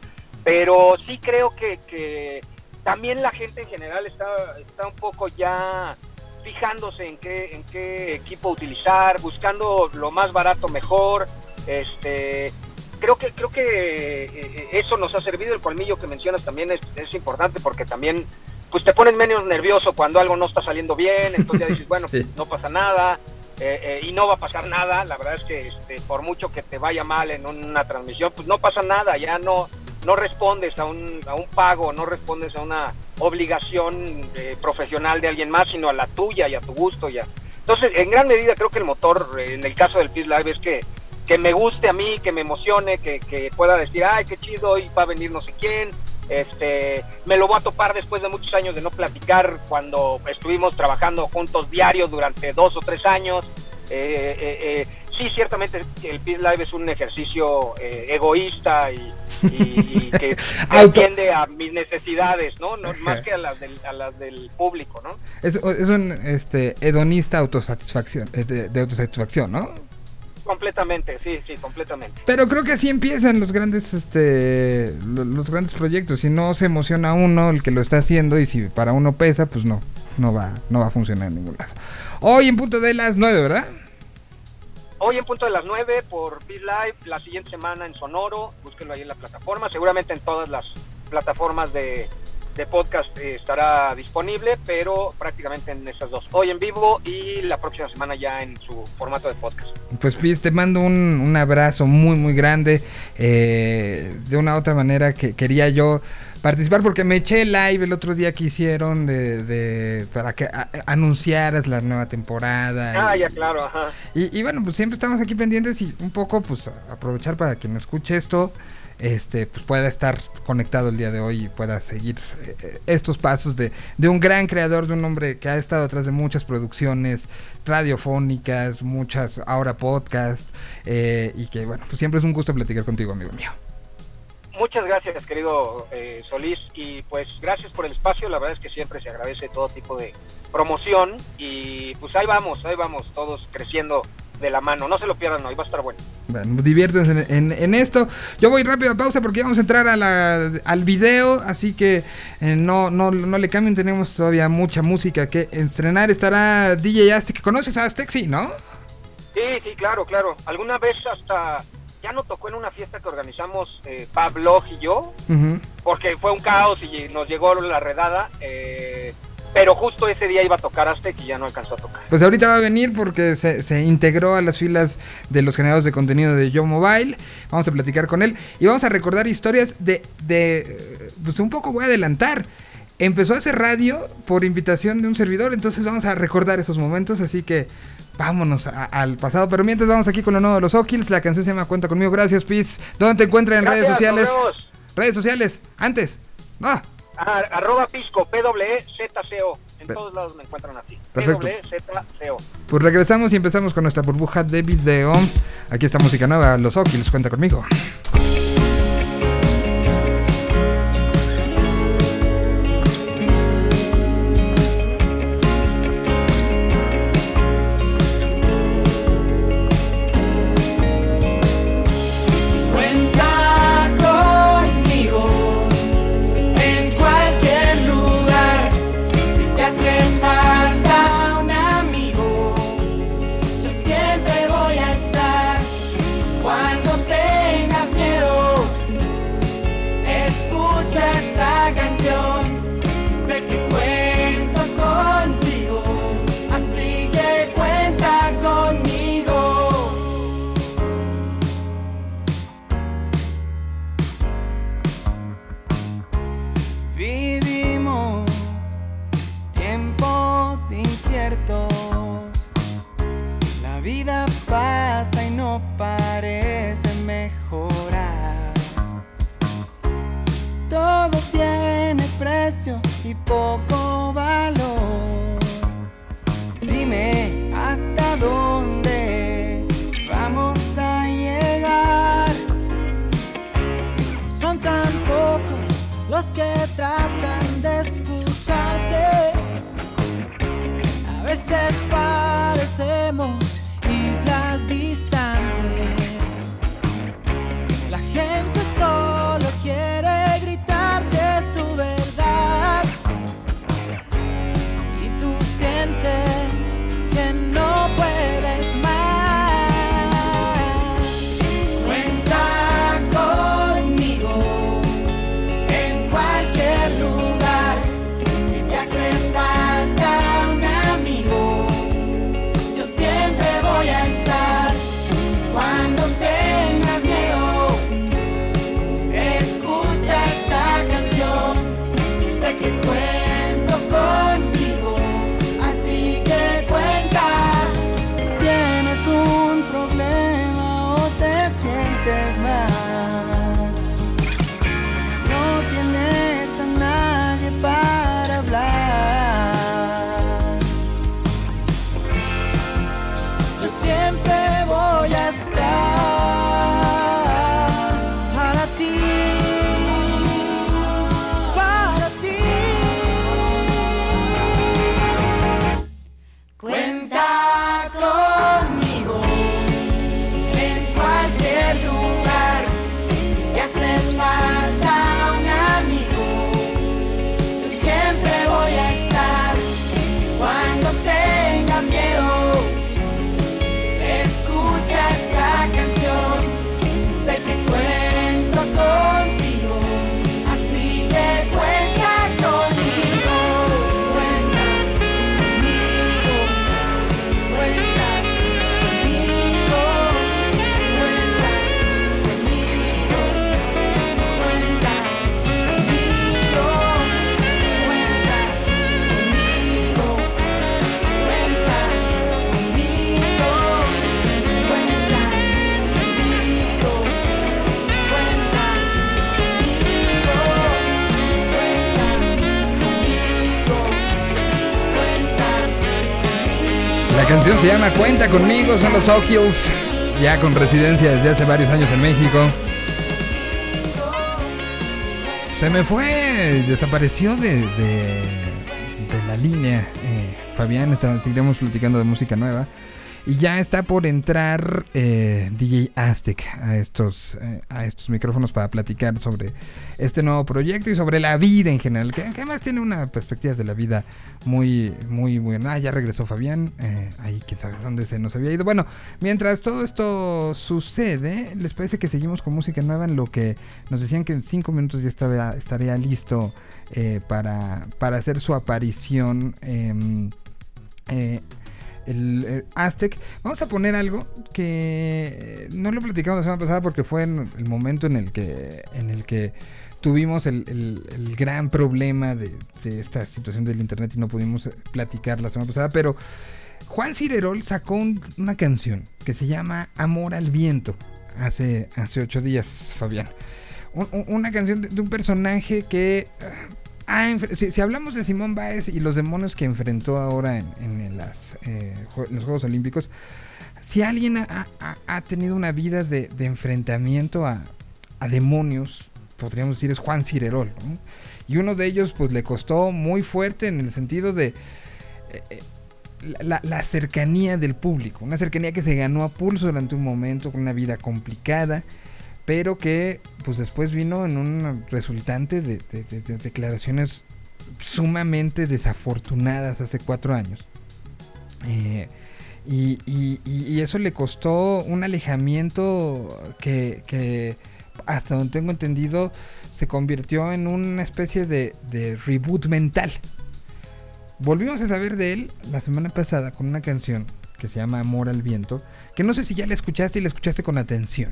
Pero sí creo que, que también la gente en general está, está un poco ya fijándose en qué, en qué equipo utilizar, buscando lo más barato mejor. Este, creo que creo que eh, eso nos ha servido el colmillo que mencionas también es, es importante porque también pues te pones menos nervioso cuando algo no está saliendo bien entonces ya dices bueno Sí. pues, no pasa nada eh, eh, y no va a pasar nada la verdad es que este, por mucho que te vaya mal en una transmisión pues no pasa nada ya no no respondes a un, a un pago no respondes a una obligación eh, profesional de alguien más sino a la tuya y a tu gusto ya entonces en gran medida creo que el motor eh, en el caso del Peace Live es que que me guste a mí, que me emocione, que, que pueda decir, ay, qué chido, hoy va a venir no sé quién, este, me lo voy a topar después de muchos años de no platicar cuando estuvimos trabajando juntos diarios durante dos o tres años. Eh, eh, eh, sí, ciertamente el Peace Live es un ejercicio eh, egoísta y, y- y que atiende a mis necesidades, ¿no? no más que a las del, a las del público, ¿no? Es, es un este, hedonista autosatisfacción, eh, de, de autosatisfacción, ¿no? Completamente, sí, sí, completamente. Pero creo que así empiezan los grandes, este, lo- los, grandes proyectos. Si no se emociona uno el que lo está haciendo y si para uno pesa, pues no, no va, no va a funcionar en ningún lado. Hoy en punto de las 9, ¿verdad? Hoy en punto de las 9 por Beat Live, la siguiente semana en Sonoro, búsquenlo ahí en la plataforma, seguramente en todas las plataformas de, de podcast eh, estará disponible, pero prácticamente en esas dos. Hoy en vivo y la próxima semana ya en su formato de podcast. Pues Piz, te mando un, un abrazo muy muy grande. Eh, de una u otra manera que quería yo participar porque me eché live el otro día que hicieron de, de- para que a- anunciaras la nueva temporada. Ah, y- ya claro, ajá. Y, y bueno, pues siempre estamos aquí pendientes y un poco pues aprovechar para quien escuche esto. este, pues pueda estar conectado el día de hoy y pueda seguir eh, estos pasos de, de, un gran creador, de un hombre que ha estado atrás de muchas producciones radiofónicas, muchas ahora podcast, eh, y que bueno, pues siempre es un gusto platicar contigo, amigo mío. Muchas gracias, querido eh, Solís, y pues gracias por el espacio, la verdad es que siempre se agradece todo tipo de promoción, y pues ahí vamos, ahí vamos, todos creciendo de la mano. No se lo pierdan hoy, va a estar bueno. Bueno, diviértanse en, en, esto. Yo voy rápido a pausa porque vamos a entrar a la, al video, así que eh, no, no, no le cambien, tenemos todavía mucha música que estrenar. Estará DJ Aztec, ¿conoces a Aztec? Sí, ¿no? Sí, sí, claro, claro. Alguna vez hasta ya no tocó en una fiesta que organizamos eh, Pablo y yo, porque fue un caos y nos llegó la redada. Eh, pero justo ese día iba a tocar Aztec y ya no alcanzó a tocar. Pues ahorita va a venir porque se, se, integró a las filas de los generadores de contenido de Yo Mobile. Vamos a platicar con él y vamos a recordar historias de, de pues un poco voy a adelantar. Empezó a hacer radio por invitación de un servidor, entonces vamos a recordar esos momentos, así que vámonos a, al pasado. Pero mientras vamos aquí con lo nuevo de los O'Kills, la canción se llama Cuenta conmigo. Gracias, Piz. ¿Dónde te encuentran en Gracias, redes sociales? Redes sociales, antes. Ah. Ah, arroba pisco, PWZCO. En Pe todos lados me encuentran así. Perfecto. PWZCO. Pues regresamos y empezamos con nuestra burbuja de video. Aquí está música nueva, Los O'Kills, cuenta conmigo. Y poco valor. Llama Cuenta conmigo, son los O'Kills, ya con residencia desde hace varios años en México. Se me fue, desapareció de, de, de la línea. eh, Fabián, está, seguiremos platicando de música nueva. Y ya está por entrar eh, DJ Aztec a estos, eh, a estos micrófonos para platicar sobre este nuevo proyecto y sobre la vida en general, que, además tiene una perspectiva de la vida muy, muy buena. Ah, ya regresó Fabián, eh, ahí quién sabe dónde se nos había ido. Bueno, mientras todo esto sucede, ¿les parece que seguimos con música nueva en lo que nos decían que en cinco minutos ya estaría listo para, para hacer su aparición? em, eh, el, el Aztec. Vamos a poner algo que eh, no lo platicamos la semana pasada porque fue en el momento en el que, en el que tuvimos el, el- gran problema de, de esta situación del internet y no pudimos eh, platicar la semana pasada, pero Juan Cirerol sacó un- una canción que se llama Amor al Viento hace, hace ocho días, Fabián. Un- un- una canción de, de un personaje que ah, si, si hablamos de Simón Báez y los demonios que enfrentó ahora en, eh, los Juegos Olímpicos, si alguien ha, tenido una vida de, enfrentamiento a, a demonios, podríamos decir es Juan Cirerol. ¿no? Y uno de ellos pues le costó muy fuerte en el sentido de eh, eh, la, la cercanía del público, una cercanía que se ganó a pulso durante un momento, con una vida complicada, pero que pues después vino en un resultante de, de- de- de declaraciones sumamente desafortunadas hace cuatro años. Eh, y, eso le costó un alejamiento que, que, hasta donde tengo entendido, se convirtió en una especie de, de reboot mental. Volvimos a saber de él la semana pasada con una canción que se llama Amor al Viento, que no sé si ya la escuchaste y la escuchaste con atención.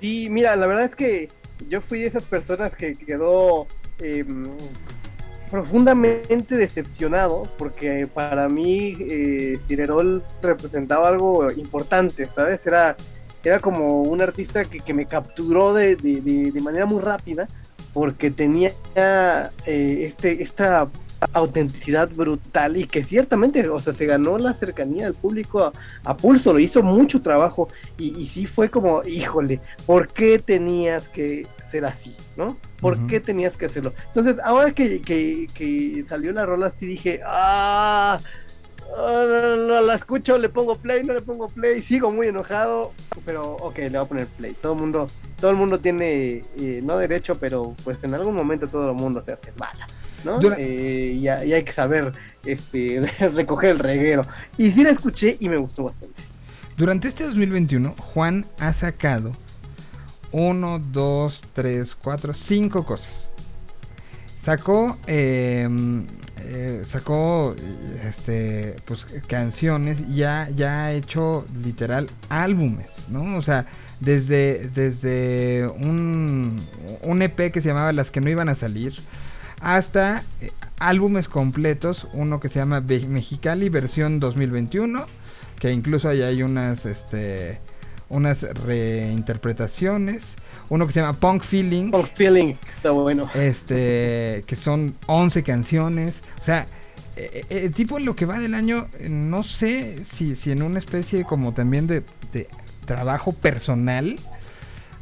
Sí, mira, la verdad es que yo fui de esas personas que quedó eh, profundamente decepcionado porque para mí eh, Cirerol representaba algo importante, ¿sabes? Era, era como un artista que, que me capturó de, de- de- de manera muy rápida porque tenía eh, este, esta autenticidad brutal y que ciertamente, o sea, se ganó la cercanía del público a, a pulso, lo hizo mucho trabajo y, y sí fue como, híjole, ¿por qué tenías que ser así? ¿No? ¿Por qué tenías que hacerlo? Entonces, ahora que, que- que salió la rola, sí dije, ah, ah, no, no, la escucho, le pongo play, no le pongo play, sigo muy enojado, pero ok, le voy a poner play. Todo el mundo, todo el mundo tiene, eh, no derecho, pero pues en algún momento todo el mundo se resbala. ¿No? Dura- Eh, y, y hay que saber este, recoger el reguero. Y sí la escuché y me gustó bastante. Durante este 2021, Juan ha sacado 1, 2, 3, 4, 5 cosas. Sacó, eh, eh, sacó este, pues, canciones y ya, ya ha hecho literal álbumes, ¿no? O sea, desde, desde un, un EP que se llamaba Las que no iban a salir, hasta eh, álbumes completos, uno que se llama Mexicali versión 2021, que incluso ahí hay unas, este, unas reinterpretaciones, uno que se llama Punk Feeling, Punk Feeling, está bueno. este, que son 11 canciones, o sea, eh, eh, el tipo en lo que va del año, eh, no sé si, si en una especie como también de, de trabajo personal,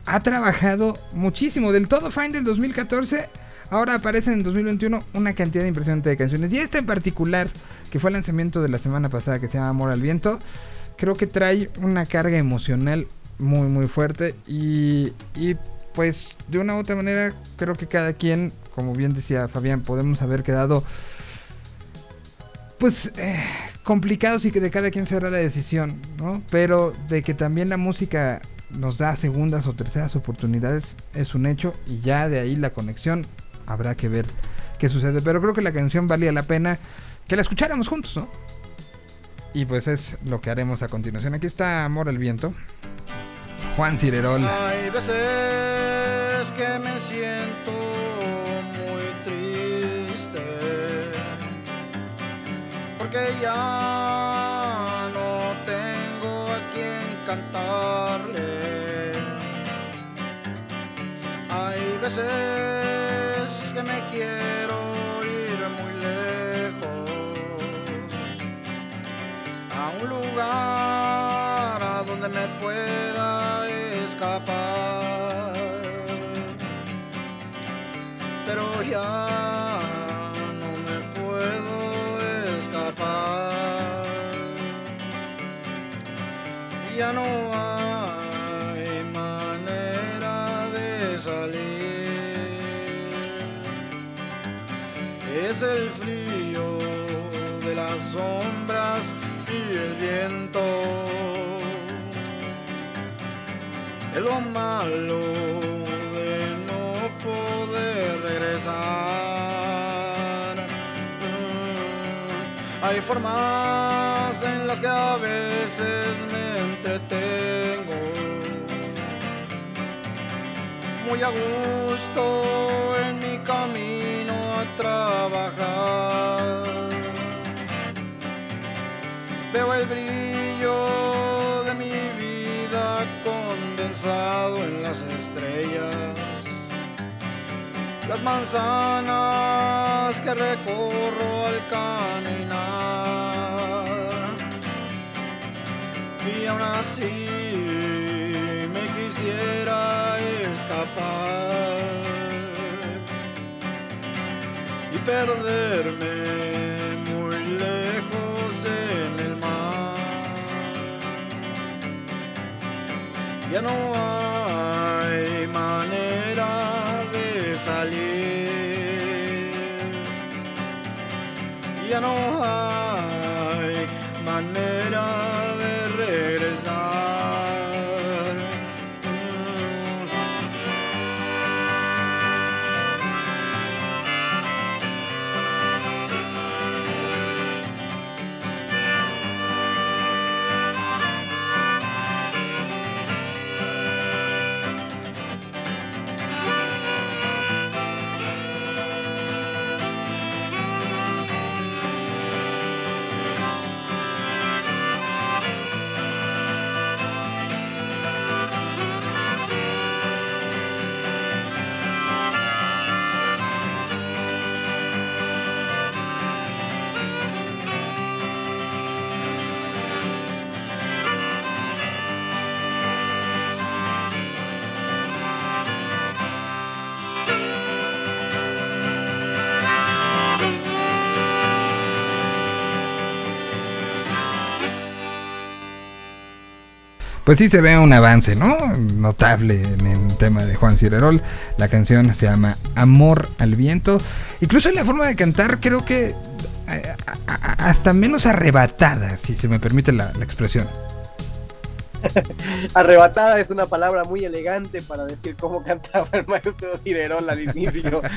ha trabajado muchísimo, del todo fine del 2014, ahora aparece en 2021 una cantidad impresionante de canciones, y esta en particular, que fue el lanzamiento de la semana pasada, que se llama Amor al Viento, creo que trae una carga emocional muy muy fuerte y, y pues de una u otra manera creo que cada quien, como bien decía Fabián, podemos haber quedado pues eh, complicados y que de cada quien será la decisión, ¿no? Pero de que también la música nos da segundas o terceras oportunidades es un hecho y ya de ahí la conexión habrá que ver qué sucede. Pero creo que la canción valía la pena que la escucháramos juntos, ¿no? Y pues es lo que haremos a continuación. Aquí está Amor al Viento. Juan Cirerol. Hay veces que me siento muy triste porque ya no tengo a quien cantarle. Hay veces que formas en las que a veces me entretengo. Muy a gusto en mi camino a trabajar. Veo el brillo de mi vida condensado en las estrellas. Las manzanas que recorro al caminar. Aún así me quisiera escapar y perderme muy lejos en el mar. Ya no Pues sí se ve un avance, ¿no? Notable en el tema de Juan Cirerol. La canción se llama Amor al Viento. Incluso en la forma de cantar creo que eh, hasta menos arrebatada, si se me permite la, la expresión. Arrebatada es una palabra muy elegante para decir cómo cantaba el maestro Ciderón al inicio.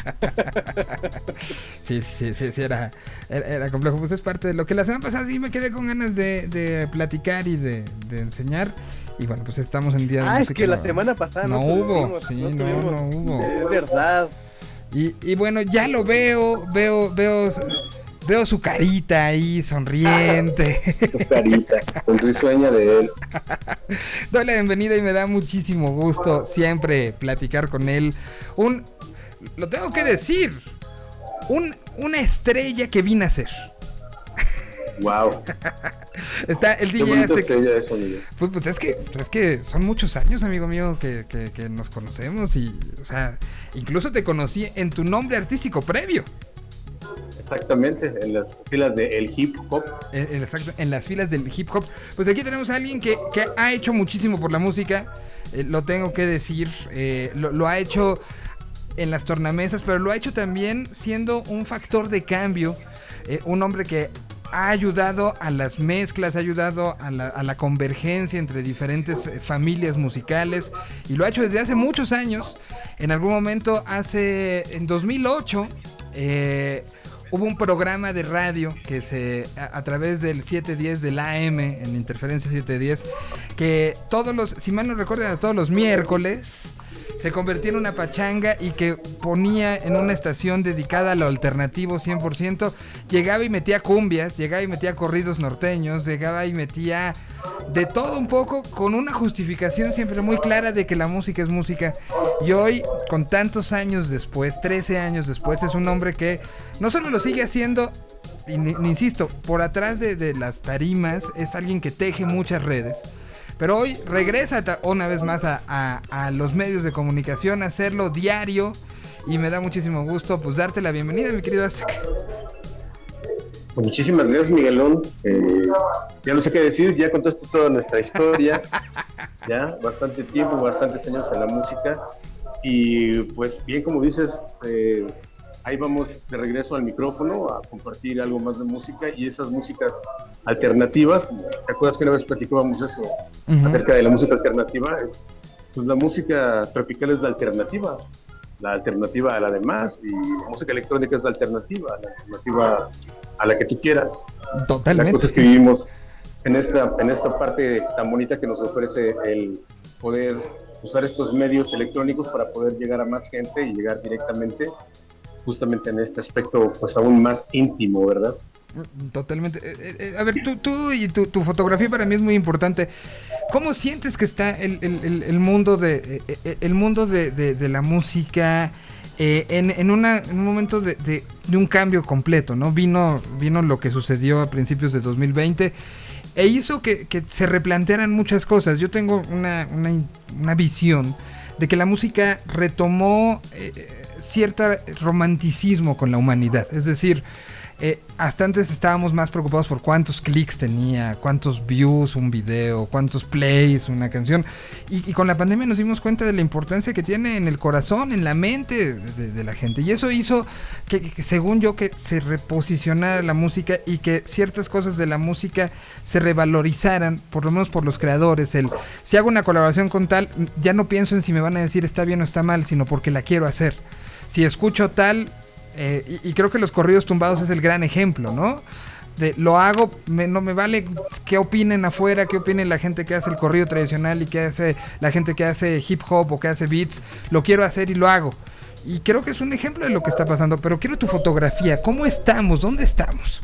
Sí, sí, sí, sí, era, era, era complejo. Pues es parte de lo que la semana pasada sí me quedé con ganas de, de platicar y de, de enseñar. Y bueno, pues estamos en día de Ah, es que la no- semana pasada no no, hubo, tuvimos, sí, no no, tuvimos. no hubo. Es verdad. Y, y bueno, ya lo veo, veo, veo, veo su carita ahí sonriente. Su carita, con risueña de él. Doy la bienvenida y me da muchísimo gusto siempre platicar con él. Un, lo tengo que decir, un, una estrella que vine a ser. Wow. Está el Qué DJ este- de sonido. Pues, pues es que pues es que son muchos años, amigo mío, que, que- que nos conocemos y, o sea, incluso te conocí en tu nombre artístico previo. Exactamente, en las filas del hip hop. En, en- exacto, en las filas del hip hop. Pues aquí tenemos a alguien que, que ha hecho muchísimo por la música, eh, lo tengo que decir, eh, lo, lo ha hecho en las tornamesas, pero lo ha hecho también siendo un factor de cambio, eh, un hombre que ha ayudado a las mezclas, ha ayudado a la, convergencia entre diferentes eh, familias musicales y lo ha hecho desde hace muchos años. En algún momento, hace, en 2008, eh, hubo un programa de radio que se, a, a través del 710 del AM, en Interferencia 710, que todos los, si mal no recuerdan, todos los miércoles se convertía en una pachanga y que ponía en una estación dedicada a lo alternativo 100%, llegaba y metía cumbias, llegaba y metía corridos norteños, llegaba y metía de todo un poco con una justificación siempre muy clara de que la música es música. Y hoy, con tantos años después, 13 años después, es un hombre que no solo lo sigue haciendo, insisto, por atrás de las tarimas es alguien que teje muchas redes. Pero hoy regresa una vez más a, a- a los medios de comunicación, a hacerlo diario. Y me da muchísimo gusto pues darte la bienvenida, mi querido Aztec. Muchísimas gracias, Miguelón. Eh, ya no sé qué decir, ya contaste toda nuestra historia. ya, bastante tiempo, bastantes años en la música. Y pues bien, como dices, eh, ahí vamos de regreso al micrófono a compartir algo más de música y esas músicas alternativas. ¿Te acuerdas que una vez platicábamos eso acerca de la música alternativa? Pues la música tropical es la alternativa, la alternativa a la demás y la música electrónica es la alternativa, la alternativa a la que tú quieras. Totalmente. Las cosas que vivimos en esta, en esta parte tan bonita que nos ofrece el poder usar estos medios electrónicos para poder llegar a más gente y llegar directamente justamente en este aspecto pues aún más íntimo, ¿verdad? Mm, totalmente. Eh, eh, eh, a ver, tú, tú y tu, tu, fotografía para mí es muy importante. ¿Cómo sientes que está el, el, el mundo de el mundo de, de, la música en, en, una, en, un momento de, de, un cambio completo, ¿no? Vino, vino lo que sucedió a principios de 2020 e hizo que, que se replantearan muchas cosas. Yo tengo una, una, una visión de que la música retomó cierto romanticismo con la humanidad. Es decir, eh, hasta antes estábamos más preocupados por cuántos clics tenía, cuántos views un video, cuántos plays una canción. Y, y, con la pandemia nos dimos cuenta de la importancia que tiene en el corazón, en la mente de, la gente. Y eso hizo que, que, según yo, que se reposicionara la música y que ciertas cosas de la música se revalorizaran, por lo menos por los creadores. El, si hago una colaboración con tal, ya no pienso en si me van a decir está bien o está mal, sino porque la quiero hacer. Si escucho tal, eh, y, creo que los corridos tumbados es el gran ejemplo, ¿no? Lo hago, no me vale qué opinen afuera, qué opinen la gente que hace el corrido tradicional y qué hace la gente que hace hip hop o que hace beats. Lo quiero hacer y lo hago. Y creo que es un ejemplo de lo que está pasando. Pero quiero tu fotografía. ¿Cómo estamos? ¿Dónde estamos?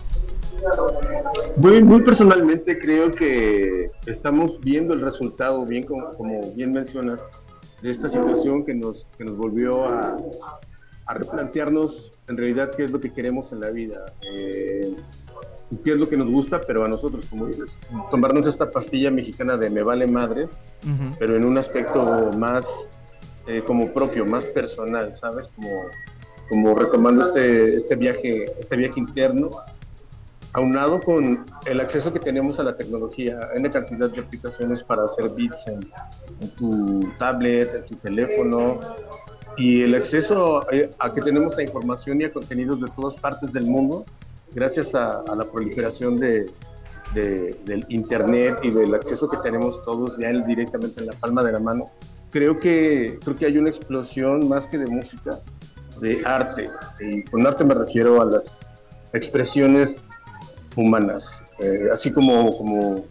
Muy, muy personalmente creo que estamos viendo el resultado, bien como, como bien mencionas, de esta situación que nos, que nos volvió a, a replantearnos en realidad qué es lo que queremos en la vida, eh, qué es lo que nos gusta, pero a nosotros, como dices, tomarnos esta pastilla mexicana de me vale madres, uh -huh. pero en un aspecto más eh, como propio, más personal, ¿sabes? Como, como retomando este, este, viaje, este viaje interno, aunado con el acceso que tenemos a la tecnología, en la cantidad de aplicaciones para hacer beats en, en tu tablet, en tu teléfono, y el acceso a, a, que tenemos a información y a contenidos de todas partes del mundo, gracias a, la proliferación de, de, del Internet y del acceso que tenemos todos ya directamente en la palma de la mano, creo que, creo que hay una explosión más que de música, de arte. Y con arte me refiero a las expresiones humanas. Eh, así como, como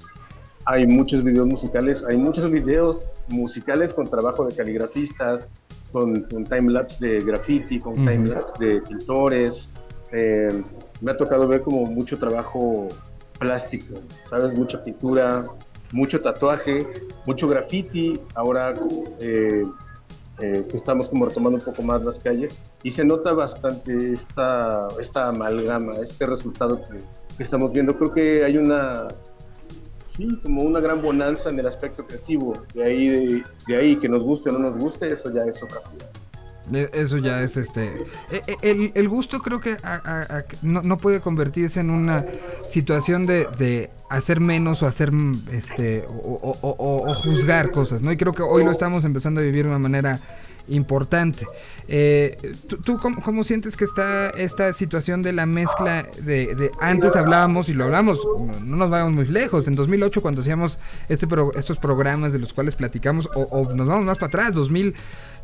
hay muchos videos musicales, hay muchos videos musicales con trabajo de caligrafistas, con, con timelapse de graffiti, con -huh. timelapse de pintores. Eh, me ha tocado ver como mucho trabajo plástico, ¿sabes? Mucha pintura, mucho tatuaje, mucho graffiti. Ahora eh, eh, que estamos como retomando un poco más las calles y se nota bastante esta, esta amalgama, este resultado que, que estamos viendo. Creo que hay una sí, como una gran bonanza en el aspecto creativo. De ahí, de, de ahí que nos guste o no nos guste, eso ya es otra cosa. Eso ya es este. El, el gusto creo que a, a, a, no, no, puede convertirse en una situación de, de hacer menos o hacer este o, o, o, juzgar cosas, ¿no? Y creo que hoy lo estamos empezando a vivir de una manera importante. Eh, ¿Tú, cómo, cómo, sientes que está esta situación de la mezcla de, de antes hablábamos y lo hablamos, no, no, nos vamos muy lejos, en 2008 cuando hacíamos este pro, estos programas de los cuales platicamos o, nos vamos más para atrás, 2000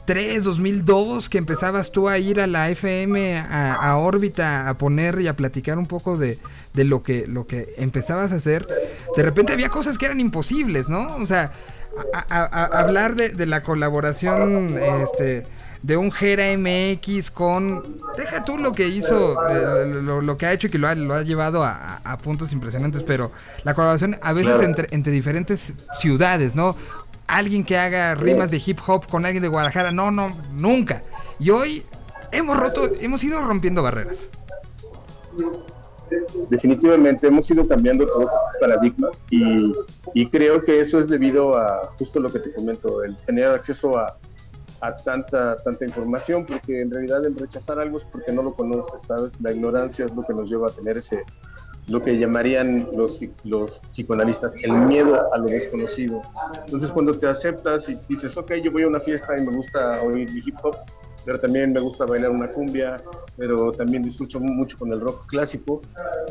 2003, 2002, que empezabas tú a ir a la FM, a, a, órbita, a poner y a platicar un poco de, de lo, que, lo que empezabas a hacer, de repente había cosas que eran imposibles, ¿no? O sea, a, a, hablar de, de, la colaboración este, de un Gera MX con... Deja tú lo que hizo, eh, lo, lo, que ha hecho y que lo ha, lo ha llevado a, puntos impresionantes, pero la colaboración a veces claro. entre, entre diferentes ciudades, ¿no? alguien que haga rimas de hip hop con alguien de Guadalajara. No, no, nunca. Y hoy hemos roto, hemos ido rompiendo barreras. Definitivamente hemos ido cambiando todos estos paradigmas y, creo que eso es debido a justo lo que te comento, el tener acceso a, a tanta, tanta información, porque en realidad el rechazar algo es porque no lo conoces, ¿sabes? La ignorancia es lo que nos lleva a tener ese, lo que llamarían los, los psicoanalistas el miedo a lo desconocido. Entonces cuando te aceptas y dices, ok, yo voy a una fiesta y me gusta oír hip hop, pero también me gusta bailar una cumbia, pero también disfruto mucho con el rock clásico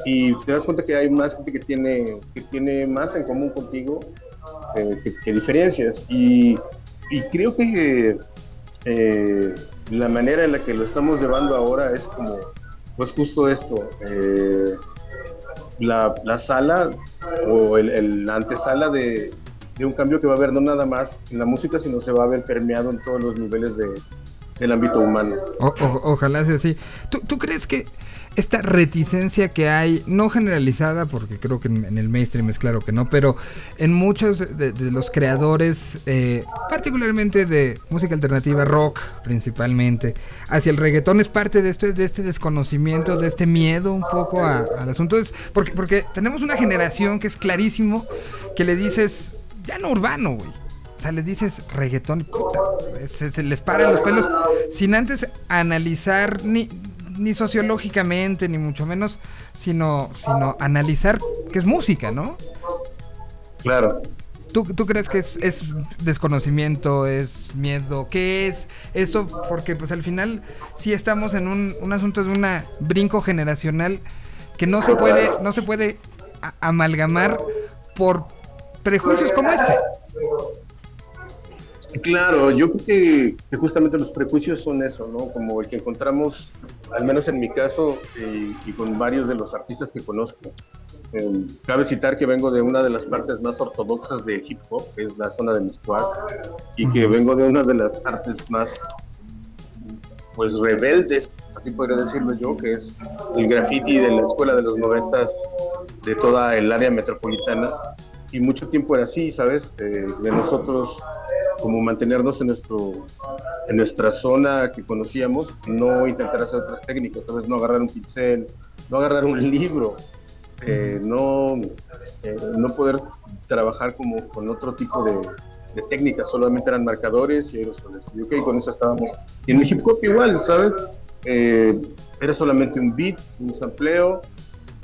y te das cuenta que hay más gente que tiene, que tiene más en común contigo eh, que, diferencias y, y, creo que eh, la manera en la que lo estamos llevando ahora es como, pues justo esto. Eh, la, la sala o el, la antesala de, de, un cambio que va a haber no nada más en la música, sino se va a ver permeado en todos los niveles de, del ámbito humano. ojalá sea así. ¿Tú, ¿Tú crees que esta reticencia que hay, no generalizada, porque creo que en, el mainstream es claro que no, pero en muchos de, los creadores, eh, particularmente de música alternativa, rock principalmente, hacia el reggaetón es parte de esto, de este desconocimiento, de este miedo un poco al asunto. Es porque, porque tenemos una generación que es clarísimo que le dices, ya no urbano, güey. O sea, les dices reggaetón, puta, se, se les paran los pelos sin antes analizar ni ni sociológicamente, ni mucho menos, sino, sino analizar que es música, ¿no? Claro. ¿Tú, ¿Tú, crees que es, es, desconocimiento, es miedo? ¿Qué es esto? Porque pues al final sí estamos en un, un asunto de un brinco generacional que no se puede, no se puede amalgamar por prejuicios como este. Claro, yo creo que, justamente los prejuicios son eso, ¿no? Como el que encontramos, al menos en mi caso y, con varios de los artistas que conozco. Em, cabe citar que vengo de una de las partes más ortodoxas del hip hop, que es la zona de Miscuac, y que vengo de una de las artes más, pues, rebeldes, así podría decirlo yo, que es el graffiti de la escuela de los noventas de toda el área metropolitana. Y mucho tiempo era así, ¿sabes? Eh, de nosotros como mantenernos en, nuestro, en nuestra zona que conocíamos, no intentar hacer otras técnicas, ¿sabes? No agarrar un pincel, no agarrar un libro, eh, no, eh, no poder trabajar como con otro tipo de, de, técnicas, solamente eran marcadores y aerosoles. Y ok, con eso estábamos. Y en el hip hop igual, ¿sabes? Eh, era solamente un beat, un sampleo,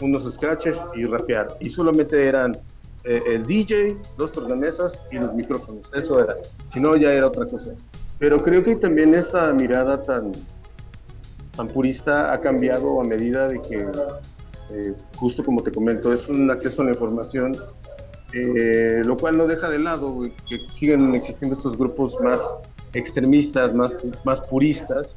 unos scratches y rapear. Y solamente eran eh, el DJ, dos tornamesas y los micrófonos. Eso era. Si no, ya era otra cosa. Pero creo que también esta mirada tan, tan purista ha cambiado a medida de que, eh, justo como te comento, es un acceso a la información, eh, lo cual no deja de lado que siguen existiendo estos grupos más extremistas, más, más puristas,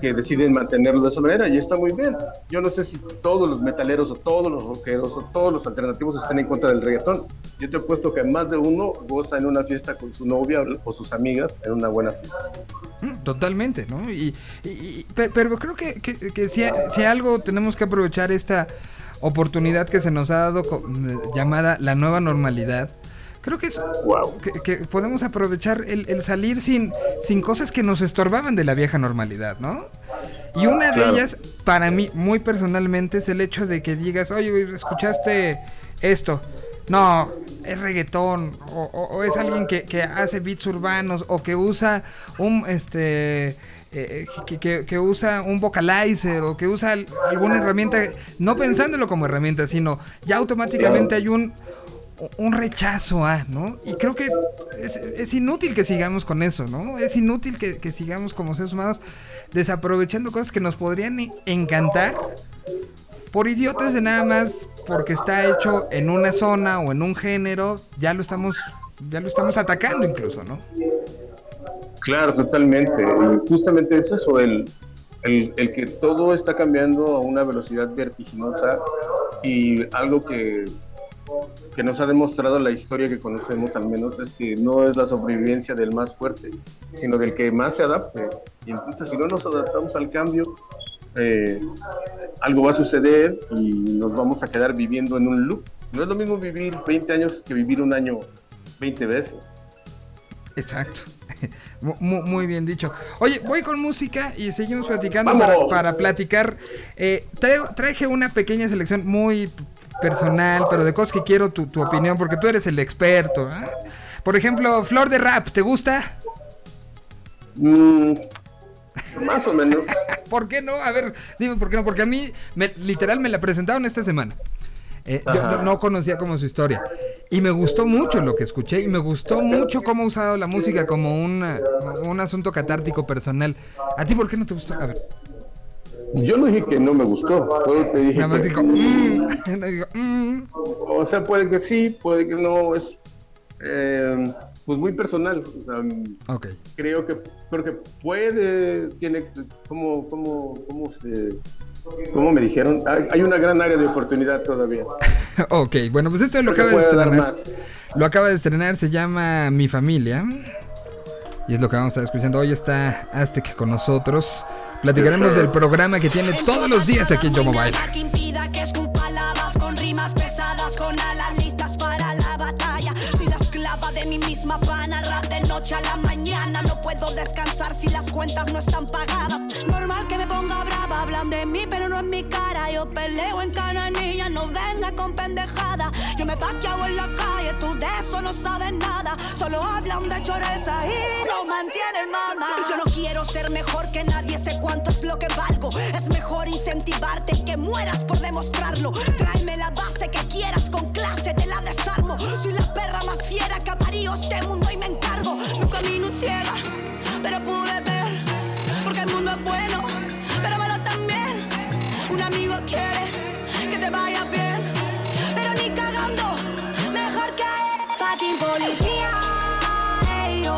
que deciden mantenerlo de esa manera y está muy bien. Yo no sé si todos los metaleros o todos los rockeros o todos los alternativos están en contra del reggaetón. Yo te he puesto que más de uno goza en una fiesta con su novia o sus amigas en una buena fiesta. Mm, totalmente, ¿no? Y, pero creo que, que, si, si algo tenemos que aprovechar esta oportunidad que se nos ha dado llamada la nueva normalidad Creo que es que, podemos aprovechar el, salir sin, sin cosas que nos estorbaban de la vieja normalidad, ¿no? Y una de ellas, para mí, muy personalmente, es el hecho de que digas, oye, escuchaste esto. No, es reggaetón, o, es alguien que, que, hace beats urbanos, o que usa un, este, eh, que, que, usa un vocalizer, o que usa alguna herramienta, no pensándolo como herramienta, sino ya automáticamente hay un, un rechazo a, ¿no? Y creo que es, inútil que sigamos con eso, ¿no? Es inútil que, sigamos como seres humanos desaprovechando cosas que nos podrían encantar por idiotas de nada más porque está hecho en una zona o en un género, ya lo estamos, ya lo estamos atacando incluso, ¿no? Claro, totalmente. Justamente es eso, el, el, el que todo está cambiando a una velocidad vertiginosa y algo que que nos ha demostrado la historia que conocemos al menos es que no es la sobrevivencia del más fuerte, sino del que más se adapte. Y entonces si no nos adaptamos al cambio, eh, algo va a suceder y nos vamos a quedar viviendo en un loop. No es lo mismo vivir 20 años que vivir un año 20 veces. Exacto. Muy, bien dicho. Oye, voy con música y seguimos platicando para, platicar. Eh, traje una pequeña selección muy personal, pero de cosas que quiero tu, opinión, porque tú eres el experto. ¿ah? Por ejemplo, Flor de Rap, ¿te gusta? Mm, más o menos. ¿Por qué no? A ver, dime por qué no, porque a mí literal me la presentaron esta semana. Eh, yo no, no conocía como su historia. Y me gustó mucho lo que escuché y me gustó mucho cómo ha usado la música como una- un asunto catártico personal. ¿A ti por qué no te gustó? A ver, Yo no dije que no me gustó, solo te dije que, "Mm", "Mm". o sea, puede que sí, puede que no, es eh, pues muy personal. O sea, Ok. creo que creo que puede tiene como como cómo se cómo me dijeron hay, una gran área de oportunidad todavía ok, bueno, pues esto lo acaba de estrenar. Lo acaba de estrenar, se llama Mi Familia. Y es lo que vamos a estar escuchando. Hoy está Aztec con nosotros. Platicaremos del programa que tiene todos los días aquí en Yo Mobile. No puedo descansar si las cuentas no están pagadas. Normal que me ponga brava, hablan de mí, pero no en mi cara. Yo peleo en cananilla, no venga con pendejada. Yo me paqueado en la calle, tú de eso no sabes nada. Solo hablan de choreza y no mantienen mamá. Yo no quiero ser mejor que nadie, sé cuánto es lo que valgo. Es mejor incentivarte que mueras por demostrarlo. Tráeme la base que quieras con clase, te la desarmo. Soy la perra más fiera aparió este mundo y me encargo. No camino ciega, pero pude ver. Porque el mundo es bueno, pero malo también. Un amigo quiere que te vaya bien, pero ni cagando. Mejor que él. Fucking policía, ey,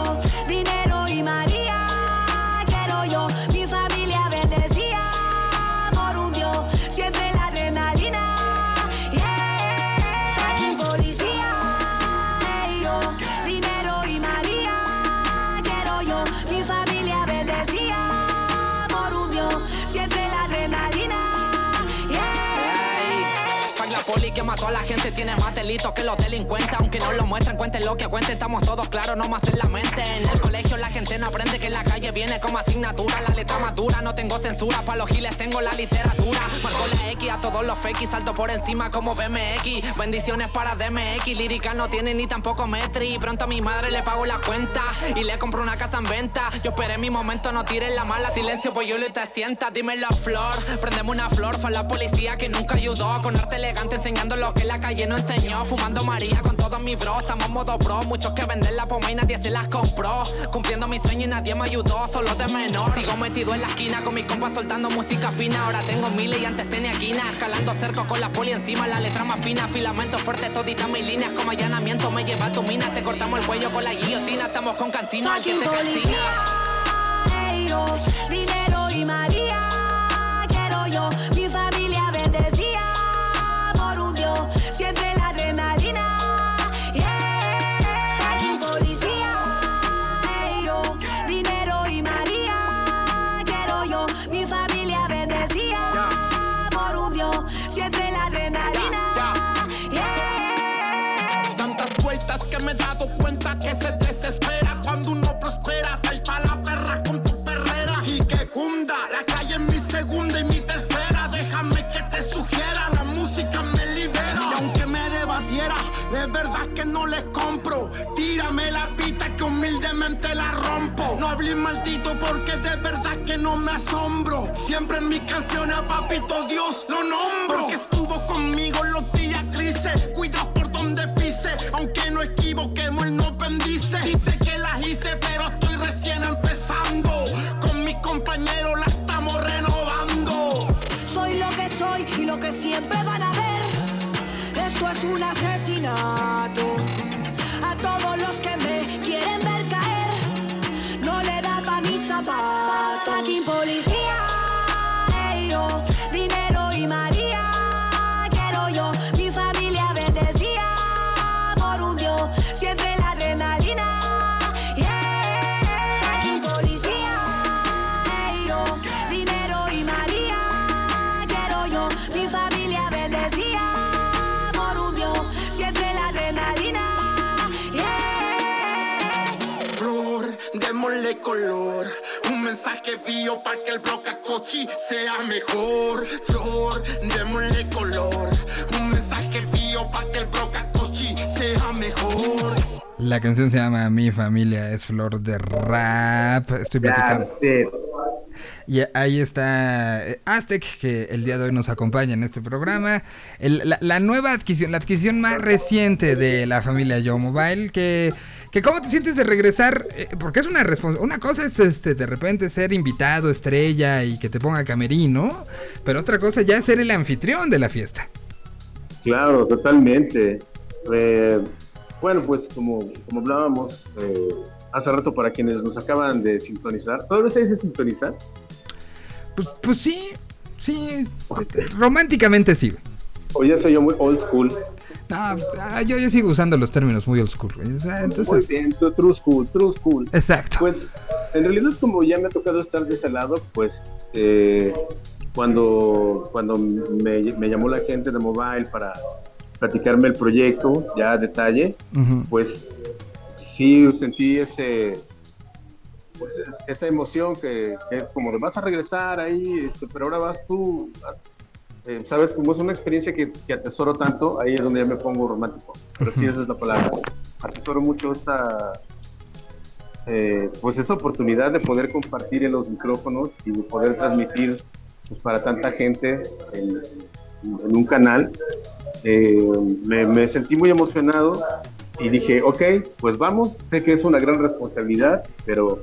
mató a la gente tiene más delitos que los delincuentes. Aunque no lo muestren, cuenten lo que cuenten. Estamos todos claros, no más en la mente. En el colegio la gente no aprende que en la calle viene como asignatura. La letra más dura, no tengo censura. Pa' los giles tengo la literatura. Marco la X a todos los fakes Salto por encima como BMX Bendiciones para DMX Lírica no tiene ni tampoco metri. Pronto a mi madre le pago la cuenta Y le compro una casa en venta. Yo esperé mi momento, no tires la mala. Silencio, yo y te sienta. Dímelo, flor. Prendeme una flor Fue la policía que nunca ayudó. Con arte elegante enseñando lo que la calle no enseñó. Fumando María con todos mis bros. Estamos modo pro Muchos que venden la poma y nadie se las compró. Cumpliendo mi sueño y nadie me ayudó Solo de menor. Sigo metido en la esquina Con mis compas soltando música fina. Ahora tengo miles y antes tenía quina Escalando cerco con la poli encima La letra más fina. Filamento fuerte todita mis líneas Como allanamiento. Me lleva a tu mina Te cortamos el cuello con la guillotina. Estamos con cancino Al que te dinero y María. Humildemente la rompo. No hablé maldito porque de verdad que no me asombro. Siempre en mi canción a papito Dios lo nombro. Porque estuvo conmigo los días grises. Cuida por donde pise. Aunque no equivoquemos, él nos bendice. Dice que las hice, pero estoy recién empezando. Con mis compañeros la estamos renovando. Soy lo que soy y lo que siempre van a ver. Esto es un asesinato. Mensaje bio para que el blocacochi sea mejor. Flor, démosle color. Un mensaje bio para que el sea mejor. La canción se llama Mi familia es flor de rap. Estoy platicando. Y ahí está eh, Aztec, que el día de hoy nos acompaña en este programa. El- la, la nueva adquisición, la adquisición más reciente de la familia Yo Mobile, que, que ¿cómo te sientes de regresar? Eh, porque es una responsabilidad. Una cosa es este de repente ser invitado, estrella y que te ponga camerino, pero otra cosa ya es ser el anfitrión de la fiesta. Claro, totalmente. Eh, bueno, pues como, como hablábamos eh, hace rato para quienes nos acaban de sintonizar, ¿todavía se dice sintonizar? Pues, pues sí, sí, románticamente sí. O ya soy yo muy old school. No, ah, yo, yo sigo usando los términos muy old school. güey. O sea, Muy entonces, bien, true school, true school. exacto. Pues en realidad como ya me ha tocado estar de ese lado, pues eh, cuando, cuando me, me llamó la gente de Mobile para platicarme el proyecto ya a detalle, pues sí sentí ese pues es- esa emoción que, que es como de vas a regresar ahí, este, pero ahora vas tú, vas- eh, sabes, como es una experiencia que, que atesoro tanto, ahí es donde ya me pongo romántico, pero sí esa es la palabra, atesoro mucho esta eh, pues esa oportunidad de poder compartir en los micrófonos y de poder transmitir pues, para tanta gente en, en un canal. Eh, me, me sentí muy emocionado y dije, ok, pues vamos, sé que es una gran responsabilidad, pero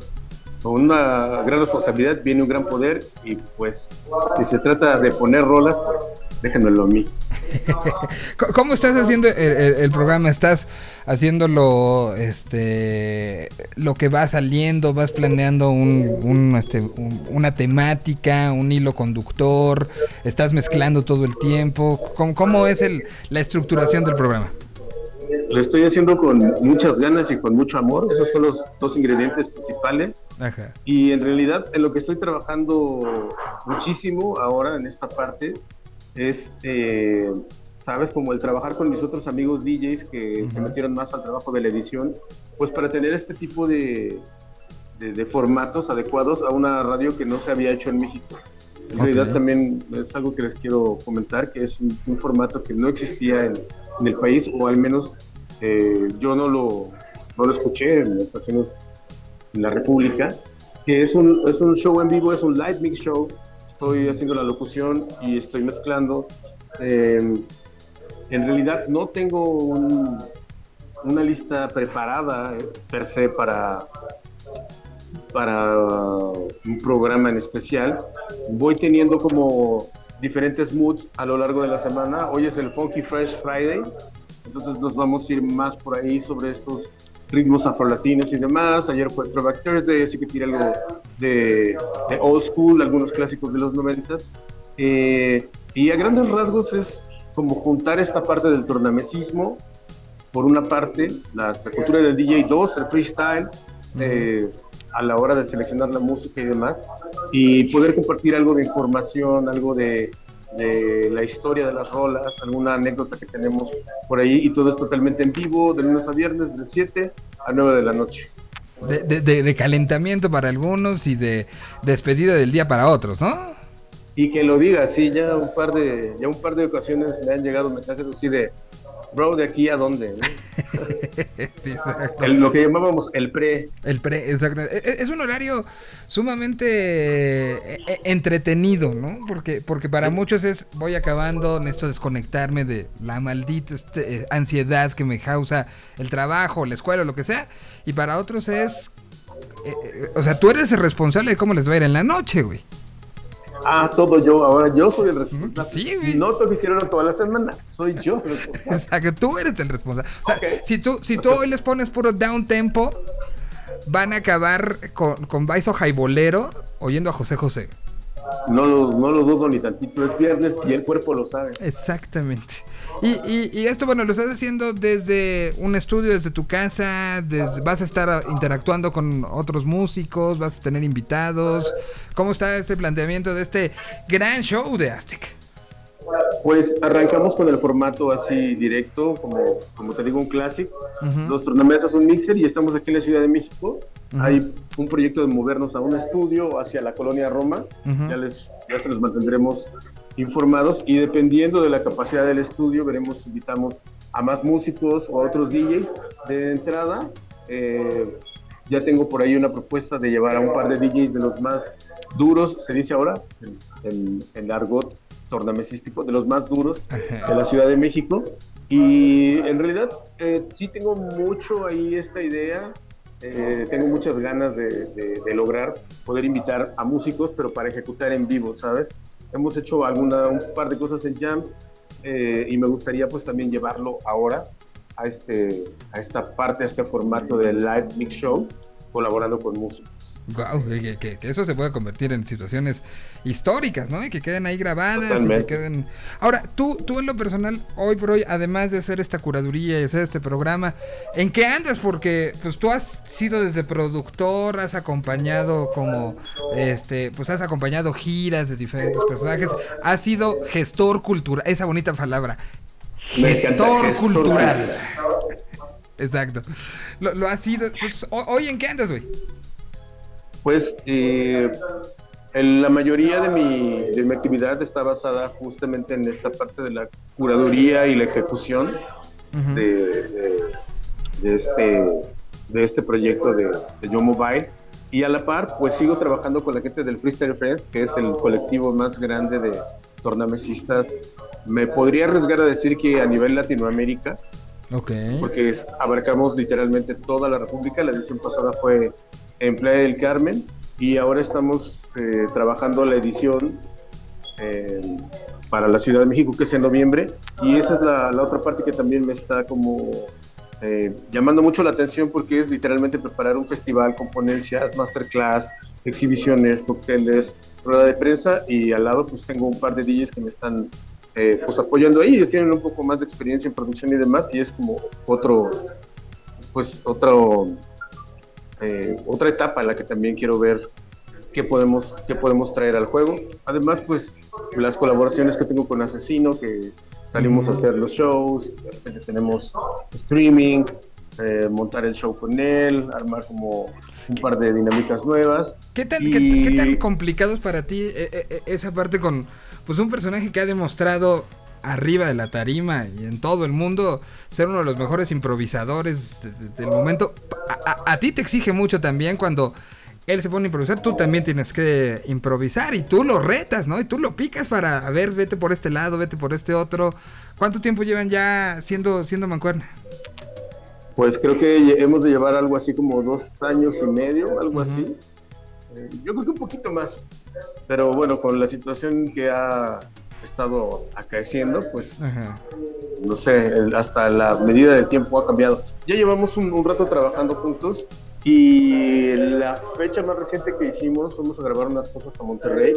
con una gran responsabilidad viene un gran poder y pues si se trata de poner rolas, pues déjenmelo a mí. ¿Cómo estás haciendo el, programa? ¿Estás haciéndolo, este, lo que va saliendo? ¿Vas planeando un, este, un- una temática, un hilo conductor? ¿Estás mezclando todo el tiempo? ¿Cómo, cómo es el, la estructuración del programa? Lo estoy haciendo con muchas ganas y con mucho amor, esos son los dos ingredientes principales. Ajá. Y en realidad en lo que estoy trabajando muchísimo ahora en esta parte es, eh, sabes, como el trabajar con mis otros amigos DJs que se metieron más al trabajo de la edición, pues para tener este tipo de, de, de formatos adecuados a una radio que no se había hecho en México. En Ok. realidad también es algo que les quiero comentar, que es un, un formato que no existía en, en el país, o al menos eh, yo no lo, no lo escuché en ocasiones en la República, que es un, es un show en vivo, es un live mix show. Estoy haciendo la locución y estoy mezclando. Eh, en realidad no tengo un- una lista preparada eh, per se para, para un programa en especial. Voy teniendo como diferentes moods a lo largo de la semana. Hoy es el Funky Fresh Friday, entonces nos vamos a ir más por ahí sobre estos ritmos afrolatinos y demás. Ayer fue Throwback Thursday, así que tiré algo de, de old school, algunos clásicos de los noventas. Eh, y a grandes rasgos es como juntar esta parte del tornamesismo, por una parte, la, la cultura del DJ 2, el freestyle, eh, a la hora de seleccionar la música y demás, y poder compartir algo de información, algo de, de la historia de las rolas, alguna anécdota que tenemos por ahí, y todo es totalmente en vivo, de lunes a viernes, de 7 a 9 de la noche. De, de- de- de calentamiento para algunos y de despedida del día para otros, ¿no? Y que lo diga, sí, ya un par de, ya un par de ocasiones me han llegado mensajes así de, bro, ¿de aquí a dónde? ¿no? Sí, exacto. El- lo que llamábamos el pre. El pre, exacto. E- e- Es un horario sumamente eh, eh, entretenido, ¿no? Porque, porque para muchos es voy acabando, necesito desconectarme de la maldita este, eh, ansiedad que me causa el trabajo, la escuela, lo que sea. Y para otros es. eh, eh, o sea, tú eres el responsable de cómo les va a ir en la noche, güey. Ah, todo yo, ahora yo soy el responsable. Pues Sí, güey. No te hicieron toda la semana, soy yo. el responsable. Exacto, tú eres el responsable. O sea, Ok. si tú, si tú hoy les pones puro down tempo, van a acabar con, con Baiso Jaibolero oyendo a José José. No lo, no lo dudo ni tantito, es viernes y el cuerpo lo sabe. Exactamente. Y, y- y esto, bueno, lo estás haciendo desde un estudio, desde tu casa, desde- vas a estar ah, interactuando con otros músicos, vas a tener invitados. ¿Cómo está este planteamiento de este gran show de Aztec? Pues arrancamos con el formato así directo, como, como te digo, un clásico. Ujú. Los tornamesas, un mixer y estamos aquí en la Ciudad de México. Hay un proyecto de movernos a un estudio hacia la colonia Roma. Ya, les, ya se los mantendremos informados y dependiendo de la capacidad del estudio veremos si invitamos a más músicos o a otros DJs. De entrada, eh, ya tengo por ahí una propuesta de llevar a un par de DJs de los más duros, se dice ahora, en, en, en argot tornamesístico, de los más duros de la Ciudad de México. Y en realidad eh, sí tengo mucho ahí esta idea, eh, tengo muchas ganas de, de- de lograr poder invitar a músicos, pero para ejecutar en vivo, ¿sabes? Hemos hecho alguna, un par de cosas en jams eh, y me gustaría pues también llevarlo ahora a, este, a esta parte, a este formato de live mix show, colaborando con músicos. Guau, que, que- que eso se pueda convertir en situaciones históricas, ¿no? Y que queden ahí grabadas y que queden... Ahora, tú, tú en lo personal, hoy por hoy, además de hacer esta curaduría y hacer este programa, ¿en qué andas? Porque pues tú has sido desde productor, has acompañado como, este, pues has acompañado giras de diferentes personajes, has sido gestor cultural, esa bonita palabra, gestor gestor cultural. Exacto. Lo, lo has sido. Ho- ¿Hoy en qué andas, güey? Pues eh, la mayoría de mi, de mi actividad está basada justamente en esta parte de la curaduría y la ejecución de, de- de este, de este proyecto de, de Yo Mobile. Y a la par, pues sigo trabajando con la gente del Freestyle Friends, que es el colectivo más grande de tornamesistas. Me podría arriesgar a decir que a nivel Latinoamérica, porque abarcamos literalmente toda la República. La edición pasada fue en Playa del Carmen y ahora estamos eh, trabajando la edición eh, para la Ciudad de México, que es en noviembre. Y esa es la, la otra parte que también me está como eh, llamando mucho la atención porque es literalmente preparar un festival con ponencias, masterclass, exhibiciones, cócteles, rueda de prensa y al lado pues tengo un par de DJs que me están eh, pues apoyando ahí, ellos tienen un poco más de experiencia en producción y demás y es como otro, pues otro, eh, otra etapa en la que también quiero ver qué podemos, qué podemos traer al juego. Además pues las colaboraciones que tengo con Asesino, que salimos a hacer los shows, de repente tenemos streaming, eh, montar el show con él, armar como un par de dinámicas nuevas. ¿Qué tan, Y- qué- qué tan complicado es para ti eh, esa parte con pues un personaje que ha demostrado arriba de la tarima y en todo el mundo ser uno de los mejores improvisadores de- de- del momento? A, a- a ti te exige mucho también cuando él se pone a improvisar, tú también tienes que improvisar y tú lo retas, ¿no? Y tú lo picas para, a ver, vete por este lado, vete por este otro. ¿Cuánto tiempo llevan ya siendo, siendo mancuerna? Pues creo que hemos de llevar algo así como dos años y medio, algo así. Eh, yo creo que un poquito más. Pero bueno, con la situación que ha estado acaeciendo, pues Ajá. no sé, hasta la medida del tiempo ha cambiado. Ya llevamos un, un rato trabajando juntos y la fecha más reciente que hicimos, fuimos a grabar unas cosas a Monterrey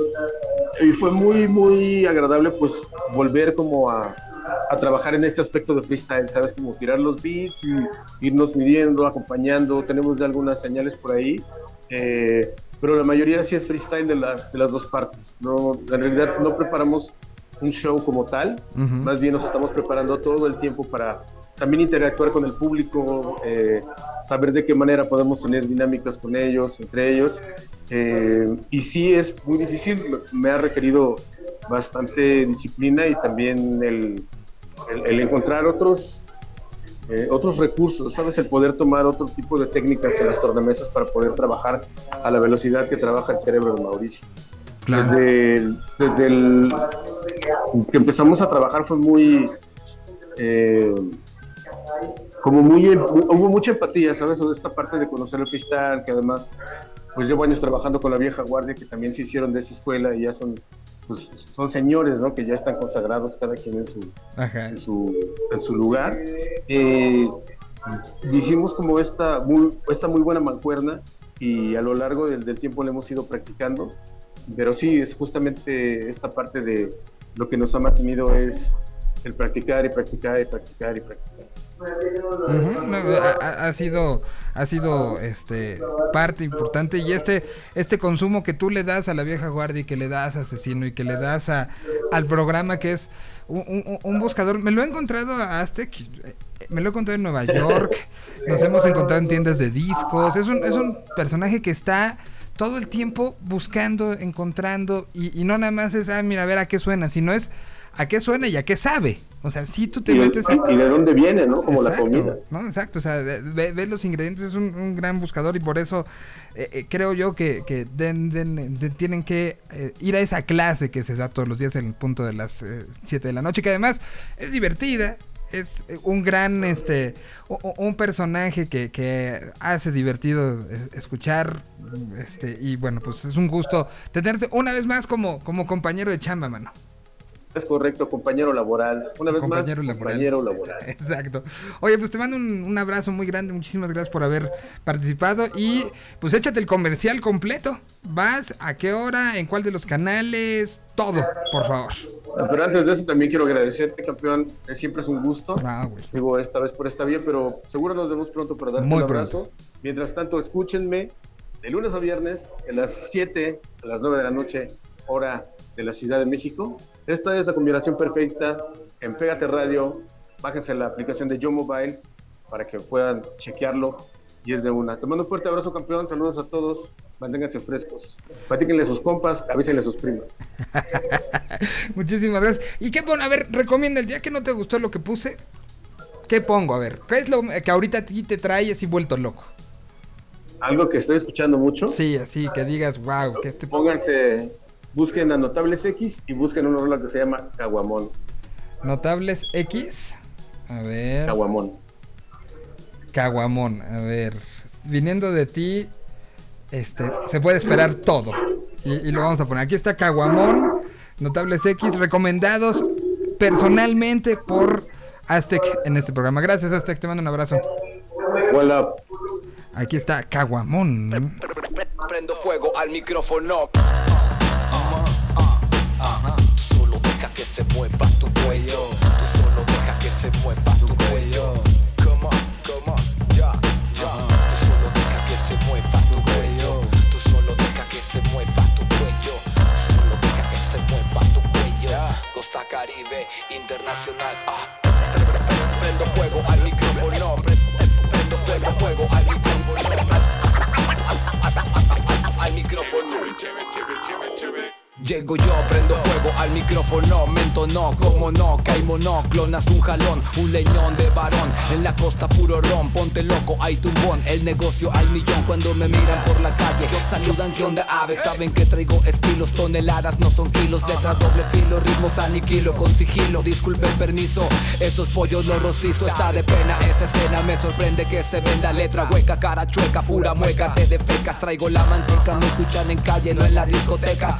y fue muy, muy agradable pues volver como a, a trabajar en este aspecto de freestyle, ¿sabes? Como tirar los beats y irnos midiendo, acompañando, tenemos ya algunas señales por ahí. eh, pero la mayoría sí es freestyle de las, de las dos partes. No, en realidad no preparamos un show como tal, más bien nos estamos preparando todo el tiempo para también interactuar con el público, eh, saber de qué manera podemos tener dinámicas con ellos, entre ellos. Eh, y sí es muy difícil, me ha requerido bastante disciplina y también el, el- el encontrar otros, eh, otros recursos, ¿sabes? El poder tomar otro tipo de técnicas en las tornamesas para poder trabajar a la velocidad que trabaja el cerebro de Mauricio. Desde, el, desde el que empezamos a trabajar fue muy eh, como muy hubo mucha empatía, ¿sabes? Sobre esta parte de conocer el freestyle, que además pues llevo años trabajando con la vieja guardia que también se hicieron de esa escuela y ya son pues son señores, ¿no? Que ya están consagrados cada quien en su en su, en su lugar. Eh, hicimos como esta muy, esta muy buena mancuerna y a lo largo del, del tiempo la hemos ido practicando. Pero sí, es justamente esta parte de lo que nos ha mantenido es el practicar y practicar y practicar y practicar. No, ha, ha- sido ha sido este parte importante. Y este este consumo que tú le das a la vieja guardia y que le das a asesino y que le das a al programa que es un, un- un buscador. Me lo he encontrado a Aztec eh, me lo he encontrado en Nueva York. Nos hemos encontrado en tiendas de discos. Es un es un personaje que está todo el tiempo buscando encontrando y, y no nada más es ah mira a ver a qué suena sino es a qué suena y a qué sabe O sea, si tú te Y metes a... y- y de dónde viene, ¿no? Como la Exacto, comida. ¿no? Exacto, o sea, ve, ve los ingredientes, es un, un gran buscador y por eso eh, eh, creo yo que, que den- den- de- tienen que eh, ir a esa clase que se da todos los días en el punto de las 7 de la noche, que además es divertida. Es un gran, este, un personaje que, que hace divertido escuchar, este, y bueno, pues es un gusto tenerte una vez más como, como compañero de chamba, mano. Es correcto, compañero laboral. Una vez Compañero más, laboral. compañero laboral. Exacto. Oye, pues te mando un, un abrazo muy grande. Muchísimas gracias por haber participado. Y pues échate el comercial completo. ¿Vas? ¿A qué hora? ¿En cuál de los canales? Todo, por favor. Pero antes de eso también quiero agradecerte, campeón. Eh, Siempre es un gusto. Ah, güey. Digo, esta vez por esta vía, pero seguro nos vemos pronto para darte Muy un abrazo. Mientras tanto, escúchenme de lunes a viernes a las 7, a las 9 de la noche, hora de la Ciudad de México. Esta es la combinación perfecta en Pégate Radio. Bájense la aplicación de Yo Mobile para que puedan chequearlo y es de una. Te mando un fuerte abrazo, campeón. Saludos a todos. Manténganse frescos. Platíquenle a sus compas, avísenle a sus primas. Muchísimas gracias. ¿Y qué pon? A ver, recomienda el día que no te gustó lo que puse. ¿Qué pongo? A ver, ¿qué es lo que ahorita a ti te trae así vuelto loco? Algo que estoy escuchando mucho. Sí, así que digas, wow, que este Pónganse, busquen a Notables X y busquen una rola que se llama Caguamón. Notables X. A ver. Caguamón. Caguamón, a ver. Viniendo de ti, este, se puede esperar todo. Y, y lo vamos a poner. Aquí está Caguamón, Notables X, recomendados personalmente por Aztec en este programa. Gracias, Aztec, te mando un abrazo. Hola. Aquí está Caguamón. Prendo fuego al micrófono. Solo deja que se mueva tu cuello. Tú solo deja que se mueva tu cuello. Come on, come on, ya, ya. Tú solo deja que se mueva tu cuello. Tú solo deja que se mueva tu cuello. Tú solo deja que se mueva tu cuello. Costa Caribe Internacional. Ah. Prendo fuego al micrófono. Pre- Prendo fuego, fuego al micrófono. Al micrófono. Llego yo, prendo fuego al micrófono, mento no, como no, caimo no, clonas un jalón, un leñón de varón, en la costa puro ron, ponte loco, hay tumbón, el negocio al millón cuando me miran por la calle, saludan que onda ave, saben que traigo estilos, toneladas no son kilos, letras doble filo, ritmos aniquilo con sigilo, disculpen permiso, esos pollos los rostizo, está de pena esta escena, me sorprende que se venda letra hueca, cara chueca, pura mueca, te defecas, traigo la manteca, me escuchan en calle, no en la discoteca,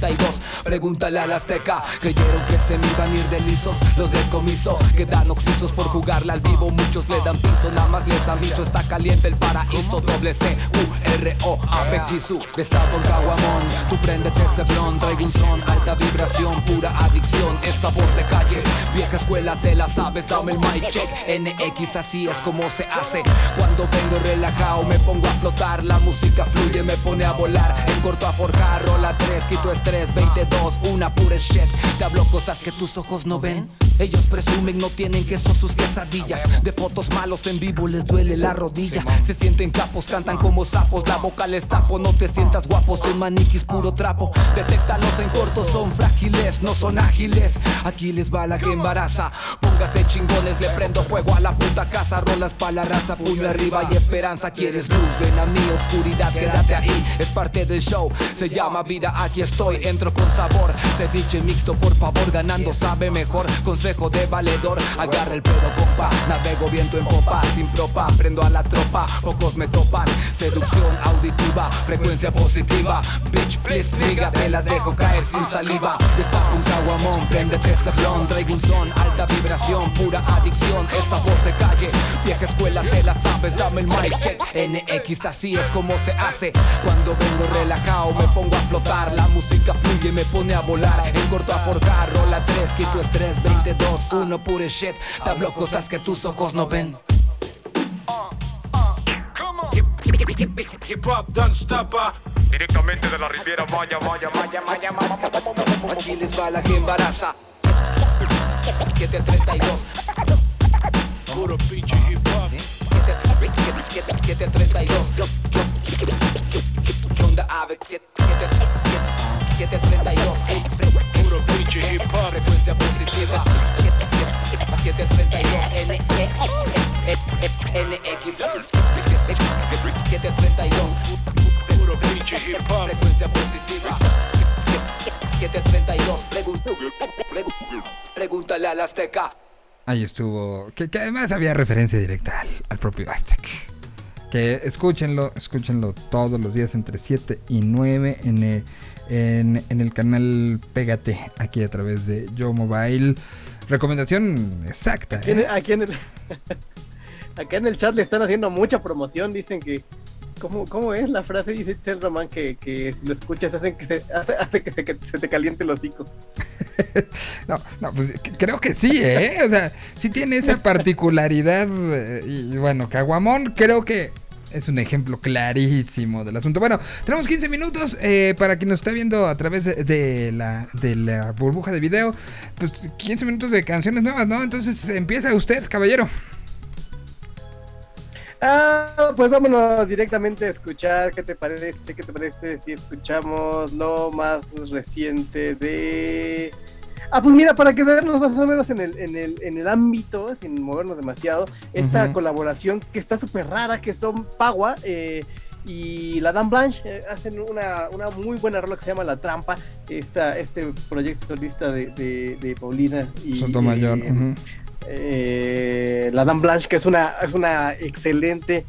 732, pregúntale al azteca, creyeron que se me iban a ir de lisos, los decomiso, quedan oxisos por jugarla al vivo, muchos le dan piso, nada más les aviso, está caliente el paraíso, doble C, U, R, O, A, Jisoo, destapo en Caguamón, tú préndete ese blon, traigo un son, alta vibración, pura adicción, es sabor de calle, vieja escuela te la sabes, dame el mic check, NX así es como se hace, cuando vengo relajado me pongo a flotar, la música fluye, me pone a volar, en corto a forjar, rola 3, quito estrés, 22, una pura shit, te hablo cosas que tus ojos no ven, ellos presumen no tienen queso sus quesadillas, de fotos malos en vivo les duele la rodilla, se sienten capos, cantan como sapos, la boca les tapo, no te sientas guapo, son maniquis puro trapo, detéctalos en corto, son frágiles, no son ágiles, aquí les va la que embaraza, póngase chingones, le prendo fuego a la puta casa, rolas pa' la raza, puño arriba. y esperanza, quieres luz, ven a mi oscuridad, quédate ahí, es parte del show, se llama vida, aquí estoy, entro con sabor, ceviche mixto, por favor, ganando sabe mejor, consejo de valedor, agarra el pedo compa, navego viento en popa, sin propa, prendo a la tropa, pocos me topan, seducción auditiva, frecuencia positiva, bitch please nigga, te la dejo caer sin saliva, destapo un caguamón, préndete ese blon, traigo un son, alta vibración, pura adicción, es sabor de calle, vieja escuela te la sabes, dame el mic check, NX así es como se hace, cuando vengo relajado me pongo a flotar, la música fluye, me pone a volar, en corto a forjar, rola 3, quito estrés, 22, 1 pure shit, te hablo cosas que tus ojos no ven. Hip hop don't stop. Directamente de la Riviera Maya, Maya, Maya, Maya, Maya. Aquí les va la que embaraza. 732. Puro pinche hip hop. 732. ¿Qué onda, ave? 732. 27 a 32. Puro pinche hip hop. Frecuencia positiva. 7 a 32. NX. 7 a 32. Puro pinche hip hop. Frecuencia positiva. 7 a 32. Pregúntale al Azteca. Ahí estuvo. Que, que, además había referencia directa al, al propio Aztec. Que escúchenlo, escúchenlo todos los días entre 7 y 9 en el en, en el canal Pégate, aquí a través de Yo Mobile. Recomendación exacta. Aquí en, ¿eh? aquí en el, acá en el chat le están haciendo mucha promoción. Dicen que. ¿Cómo, cómo es la frase? Dice el Román que, que si lo escuchas hacen que se, hace, hace que, se, que se te caliente el hocico. No, no, pues creo que sí, ¿eh? O sea, sí tiene esa particularidad. eh, Y bueno, Caguamón creo que es un ejemplo clarísimo del asunto. Bueno, tenemos 15 minutos eh, para quien nos está viendo a través de, de la, de la burbuja de video. Pues 15 minutos de canciones nuevas, ¿no? Entonces empieza usted, caballero. Ah, pues vámonos directamente a escuchar. ¿Qué te parece? ¿Qué te parece si escuchamos lo más reciente de. Ah, pues mira, para quedarnos más o menos en el, en el, en el ámbito, sin movernos demasiado, esta colaboración que está súper rara, que son Pagua eh, y la Dan Blanche, eh, hacen una, una muy buena rola que se llama La Trampa, esta, este proyecto solista de, de, de Paulina y Sotomayor. eh, eh, la Dan Blanche, que es una, es una excelente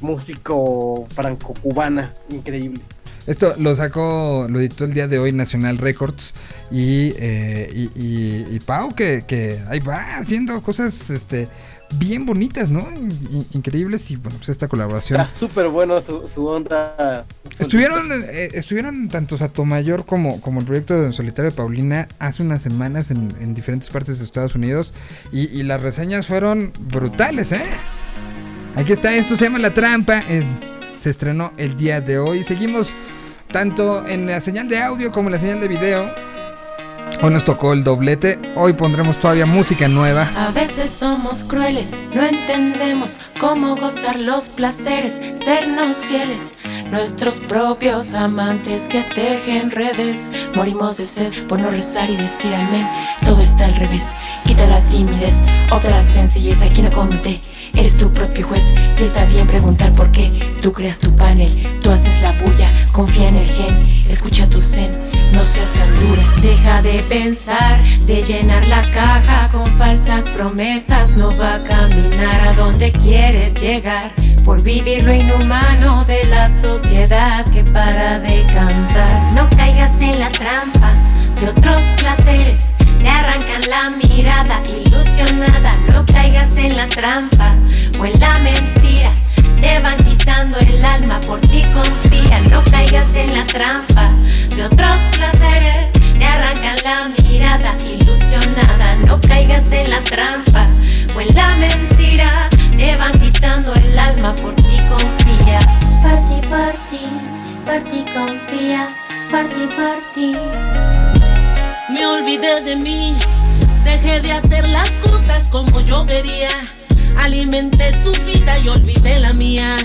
músico franco-cubana, increíble. Esto lo sacó, lo editó el día de hoy Nacional Records y, eh, y, y- y Pau que, que ahí va haciendo cosas este bien bonitas, ¿no? In- increíbles y bueno, pues esta colaboración. Está súper bueno su, su onda. Estuvieron, eh, estuvieron tanto Satomayor como, como el proyecto en solitario de Paulina hace unas semanas en, en diferentes partes de Estados Unidos y, y las reseñas fueron brutales, ¿eh? Aquí está, esto se llama La Trampa, eh, se estrenó el día de hoy. Seguimos tanto en la señal de audio como en la señal de video. Hoy nos tocó el doblete, hoy pondremos todavía música nueva. A veces somos crueles, no entendemos cómo gozar los placeres, sernos fieles, nuestros propios amantes que tejen redes. Morimos de sed por no rezar y decir amén. Todo está al revés, quita la timidez, otra la sencillez. Aquí no comenté, eres tu propio juez y está bien preguntar por qué. Tú creas tu panel, tú haces la bulla, confía en el gen, escucha tu zen. No seas tan dura, deja de pensar, de llenar la caja con falsas promesas. No va a caminar a donde quieres llegar, por vivir lo inhumano de la sociedad que para de cantar. No caigas en la trampa de otros placeres, te arrancan la mirada ilusionada. No caigas en la trampa o en la mentira. Te van quitando el alma, por ti confía, no caigas en la trampa de otros placeres, te arrancan la mirada ilusionada, no caigas en la trampa o en la mentira, te van quitando el alma, por ti confía. Por ti, por ti, por ti confía, por ti, por ti. Me olvidé de mí, dejé de hacer las cosas como yo quería. Alimenté tu vida y olvidé la mía.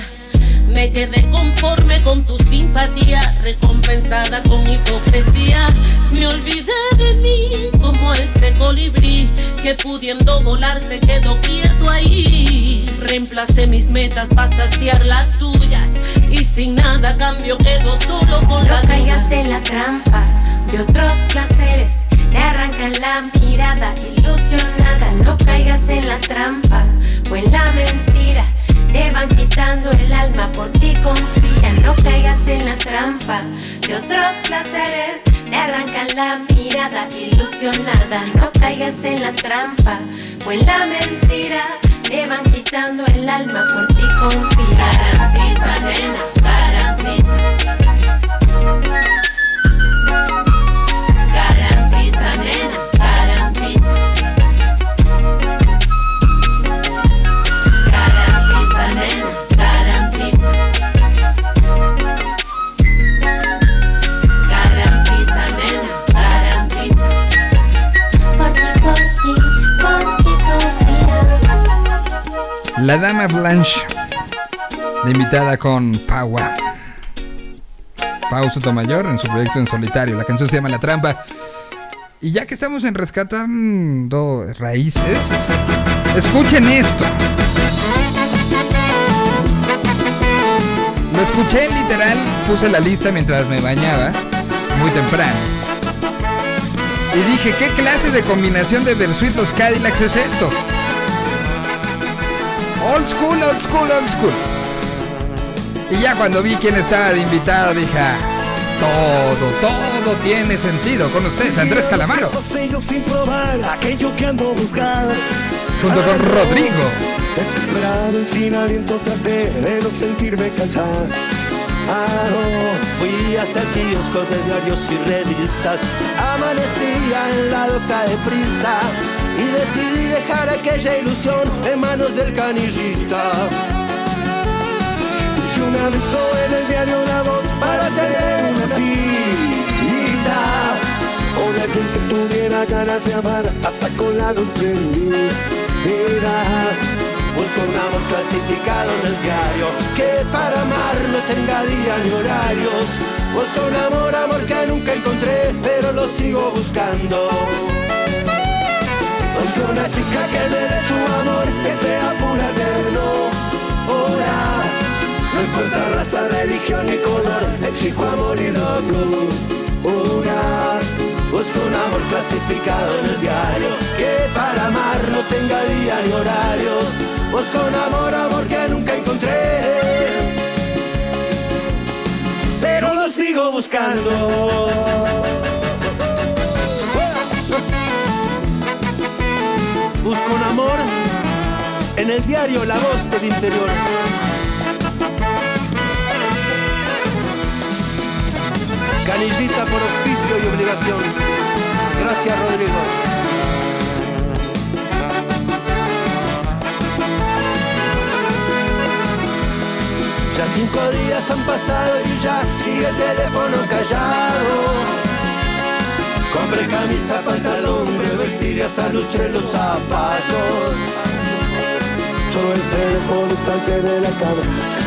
Me quedé conforme con tu simpatía, recompensada con hipocresía. Me olvidé de mí como ese colibrí que pudiendo volar se quedó quieto ahí. Reemplacé mis metas para saciar las tuyas y sin nada cambio quedo solo con No la caigas en la trampa de otros placeres, te arrancan la mirada ilusionada. No caigas en la trampa o en la mentira, te van quitando el alma, por ti confía. No caigas en la trampa de otros placeres, te arrancan la mirada ilusionada. No caigas en la trampa o en la mentira, te van quitando el alma, por ti confía. Garantiza, nena, garantiza. La Dama Blanche, de invitada con Paua. Pau Sotomayor en su proyecto en solitario. La canción se llama La Trampa. Y ya que estamos en rescatando raíces, escuchen esto. Lo escuché literal, puse la lista mientras me bañaba, muy temprano. Y dije, ¿qué clase de combinación de Versuit los Cadillacs es esto? Old school, old school, old school. Y ya cuando vi quién estaba de invitado, dije, ah, todo, todo tiene sentido con ustedes, Andrés Calamaro. Sin probar aquello que ando buscando. Junto con Rodrigo. Desesperado y sin aliento traté de no sentirme cansado. Ah, no. Fui hasta el kiosco de diarios y revistas, amanecía en la doca de prisa y decidí dejar aquella ilusión en manos del canillita. Puse un aviso en el diario La Voz para tener una cita. O de alguien que tuviera ganas de amar hasta con la luz prendida. Busco un amor clasificado en el diario que para amar no tenga día ni horarios. Busco un amor, amor que nunca encontré, pero lo sigo buscando. Busco una chica que me dé su amor, que sea pura ternura. No importa raza, religión ni color, exijo amor y locura. Busco un amor clasificado en el diario Que para amar no tenga día ni horarios Busco un amor, amor que nunca encontré Pero lo sigo buscando Busco un amor en el diario La Voz del Interior Canillita por oficio y obligación. Gracias, Rodrigo. Ya cinco días han pasado y ya sigue el teléfono callado. Compré camisa, pantalón, de vestir y hasta lustré los zapatos. Solo el teléfono está antes de la cama.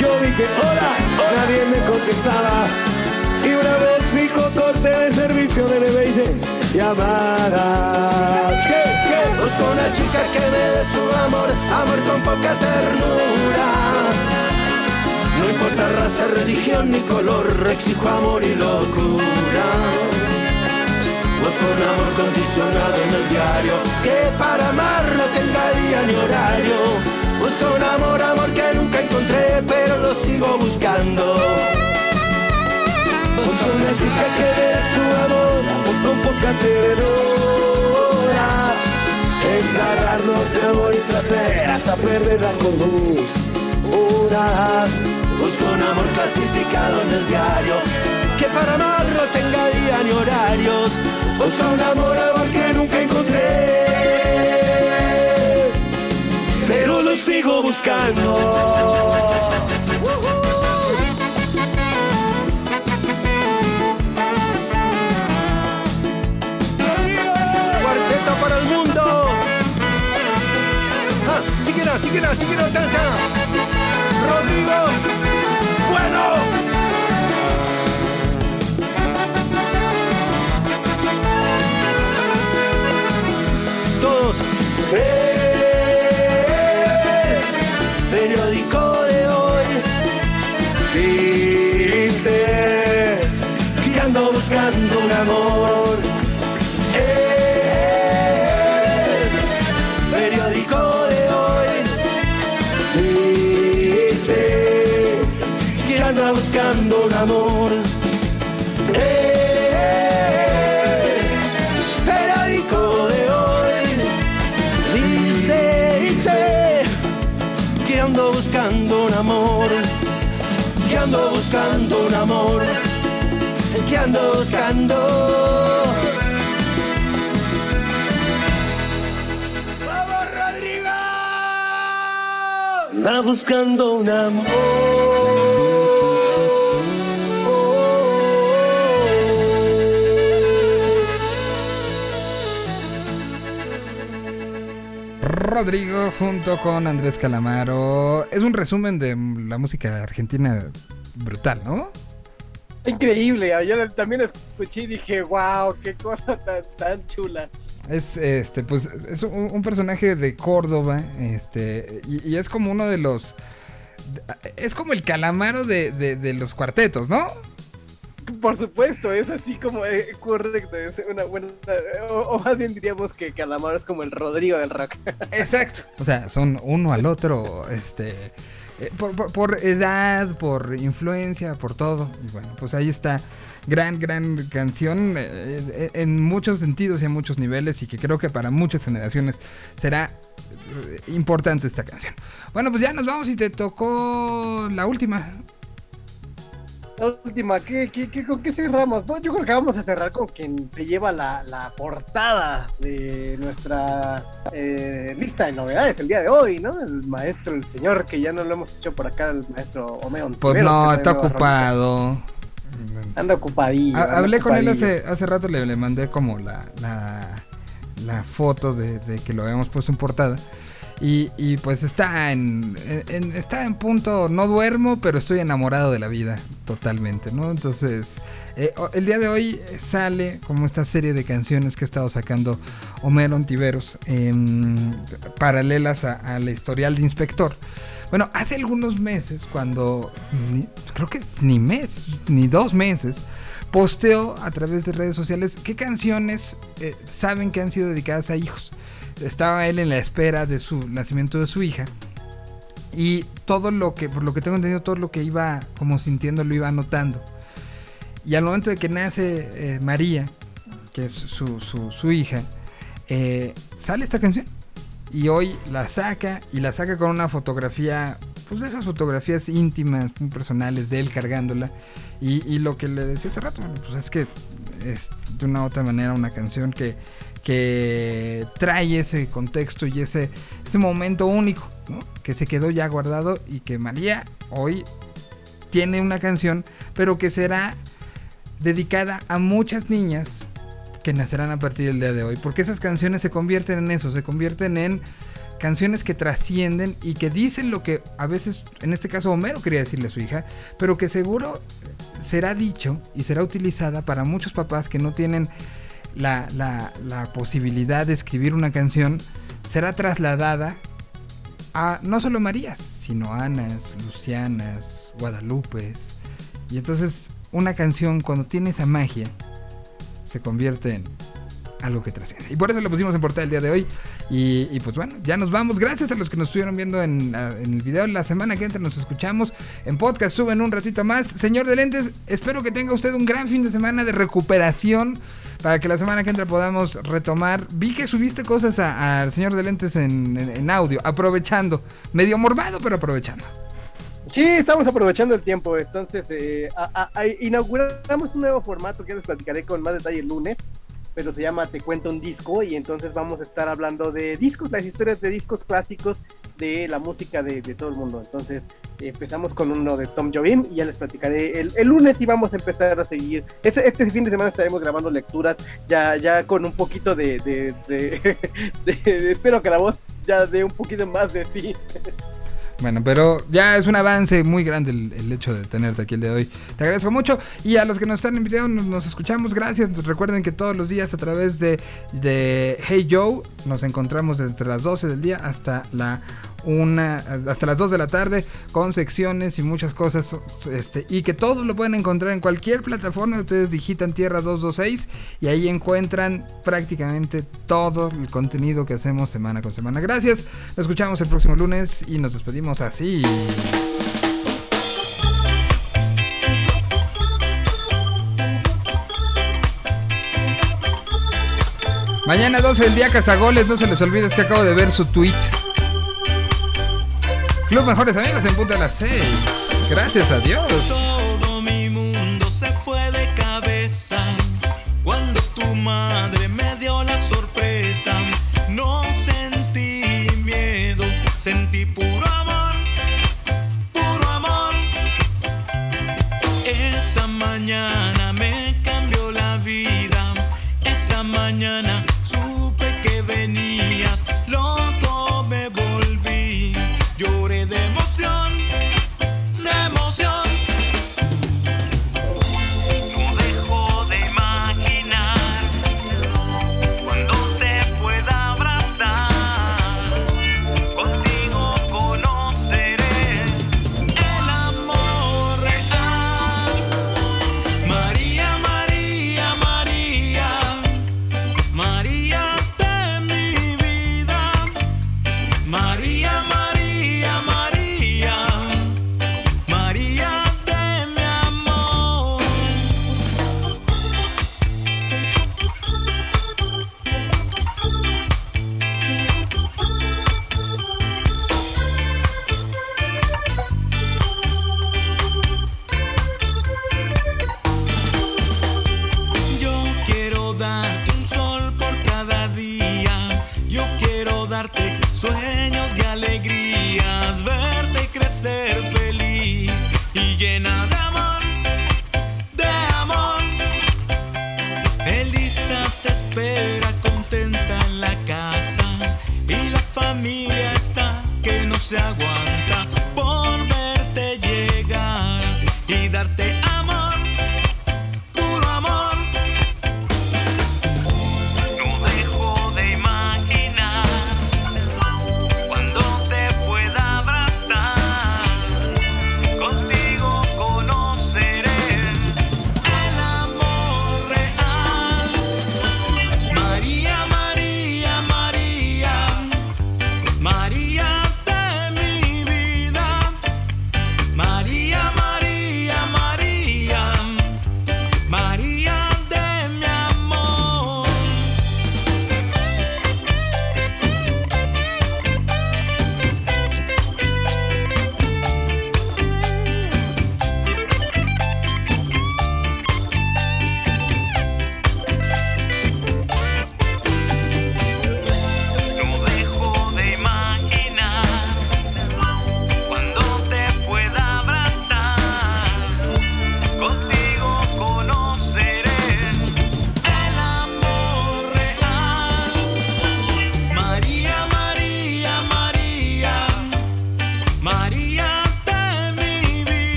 Yo dije, hola, nadie me contestaba. Y una voz dijo corte de servicio de B20 llamada. ¿Qué? ¿Qué? Busco una chica que me dé su amor, amor con poca ternura. Importa raza, religión ni color, exijo amor y locura. Busco un amor condicionado en el diario, que para amar no tenga día ni horario. Busco un amor, amor que nunca encontré, pero lo sigo buscando. Busco una chica que dé su amor, con poca ternura. Es agarrarnos de amor y placer hasta perder la cordura. Busco un amor clasificado en el diario Que para amar no tenga día ni horarios. Busco un amor, amor que nunca encontré. Pero lo sigo buscando. Cuarteto para el mundo. Ah, Chiquero, chiquero, chiquero, tanja. Rodrigo que ando buscando. ¡Vamos, Rodrigo! Anda buscando un amor. Rodrigo junto con Andrés Calamaro. Es un resumen de la música argentina brutal, ¿no? Increíble, yo también escuché y dije, wow, qué cosa tan, tan chula. Es este, pues, es un, un personaje de Córdoba, este, y, y es como uno de los Es como el calamaro de, de- de los cuartetos, ¿no? Por supuesto, es así como eh, correcto, es una buena, o, o más bien diríamos que Calamaro es como el Rodrigo del rock. Exacto. O sea, son uno al otro, este, eh, por, edad, por influencia, por todo. Y bueno, pues ahí está. Gran, gran canción eh, eh, en muchos sentidos y en muchos niveles y que creo que para muchas generaciones será importante esta canción. Bueno, pues ya nos vamos y te tocó la última. La última, ¿qué, qué, qué- con qué cerramos? No, yo creo que vamos a cerrar con quien te lleva la, la portada de nuestra eh, lista de novedades el día de hoy, ¿no? El maestro, el señor, que ya no lo hemos hecho por acá, el maestro Homero. Pues no, está ocupado. Anda ocupadillo. Ha- hablé con él hace, hace rato, le, le mandé como la, la, la foto de, de que lo habíamos puesto en portada. Y, pues está en, está en punto, no duermo, pero estoy enamorado de la vida totalmente, ¿no? Entonces, eh, el día de hoy sale como esta serie de canciones que ha estado sacando Homero Ontiveros, em, paralelas a, a historial de Inspector. Bueno, hace algunos meses, cuando, creo que ni mes, ni dos meses, posteó a través de redes sociales qué canciones eh, saben que han sido dedicadas a hijos. Estaba él en la espera de su nacimiento de su hija. Y todo lo que, por lo que tengo entendido, todo lo que iba como sintiendo lo iba anotando. Y al momento de que nace eh, María, que es su, su- hija, eh, sale esta canción. Y hoy la saca y la saca con una fotografía, pues de esas fotografías íntimas, muy personales de él cargándola. Y, y lo que le decía hace rato, pues es que es de una u otra manera una canción que, que trae ese contexto y ese, ese momento único, que se quedó ya guardado y que María hoy tiene una canción, pero que será dedicada a muchas niñas que nacerán a partir del día de hoy, porque esas canciones se convierten en eso, se convierten en canciones que trascienden y que dicen lo que a veces, en este caso Homero quería decirle a su hija, pero que seguro será dicho y será utilizada para muchos papás que no tienen la, la- posibilidad de escribir una canción, será trasladada a no solo Marías, sino Anas, Lucianas, Guadalupes. Y entonces una canción cuando tiene esa magia se convierte en algo que trasciende. Y por eso lo pusimos en portada el día de hoy. Y, pues bueno, ya nos vamos. Gracias a los que nos estuvieron viendo en, en el video. La semana que entra nos escuchamos en podcast. Suben un ratito más. Señor de lentes, espero que tenga usted un gran fin de semana de recuperación. Para que la semana que entra podamos retomar. Vi que subiste cosas al señor de lentes en, en- en audio. Aprovechando. Medio morbado, pero aprovechando. Sí, estamos aprovechando el tiempo, entonces eh, a- a- inauguramos un nuevo formato que les platicaré con más detalle el lunes, pero se llama Te cuento un disco y entonces vamos a estar hablando de discos, las historias de discos clásicos de la música de, de todo el mundo. Entonces empezamos con uno de Tom Jobim y ya les platicaré el, el lunes y vamos a empezar a seguir. Este, este fin de semana estaremos grabando lecturas ya, ya con un poquito de, de- espero que la voz ya dé un poquito más de sí. Bueno, pero ya es un avance muy grande el, el hecho de tenerte aquí el día de hoy. Te agradezco mucho. Y a los que nos están video, nos, nos escuchamos. Gracias. Recuerden que todos los días a través de, de Hey Joe nos encontramos desde las 12 del día hasta la una hasta las 2 de la tarde con secciones y muchas cosas este y que todos lo pueden encontrar en cualquier plataforma. Ustedes digitan tierra 226 y ahí encuentran prácticamente todo el contenido que hacemos semana con semana. Gracias. Nos escuchamos el próximo lunes y nos despedimos así. Mañana 12 del día Cazagoles, no se les olvide que acabo de ver su tweet. Club Mejores Amigos en punto de las 6. Gracias a Dios.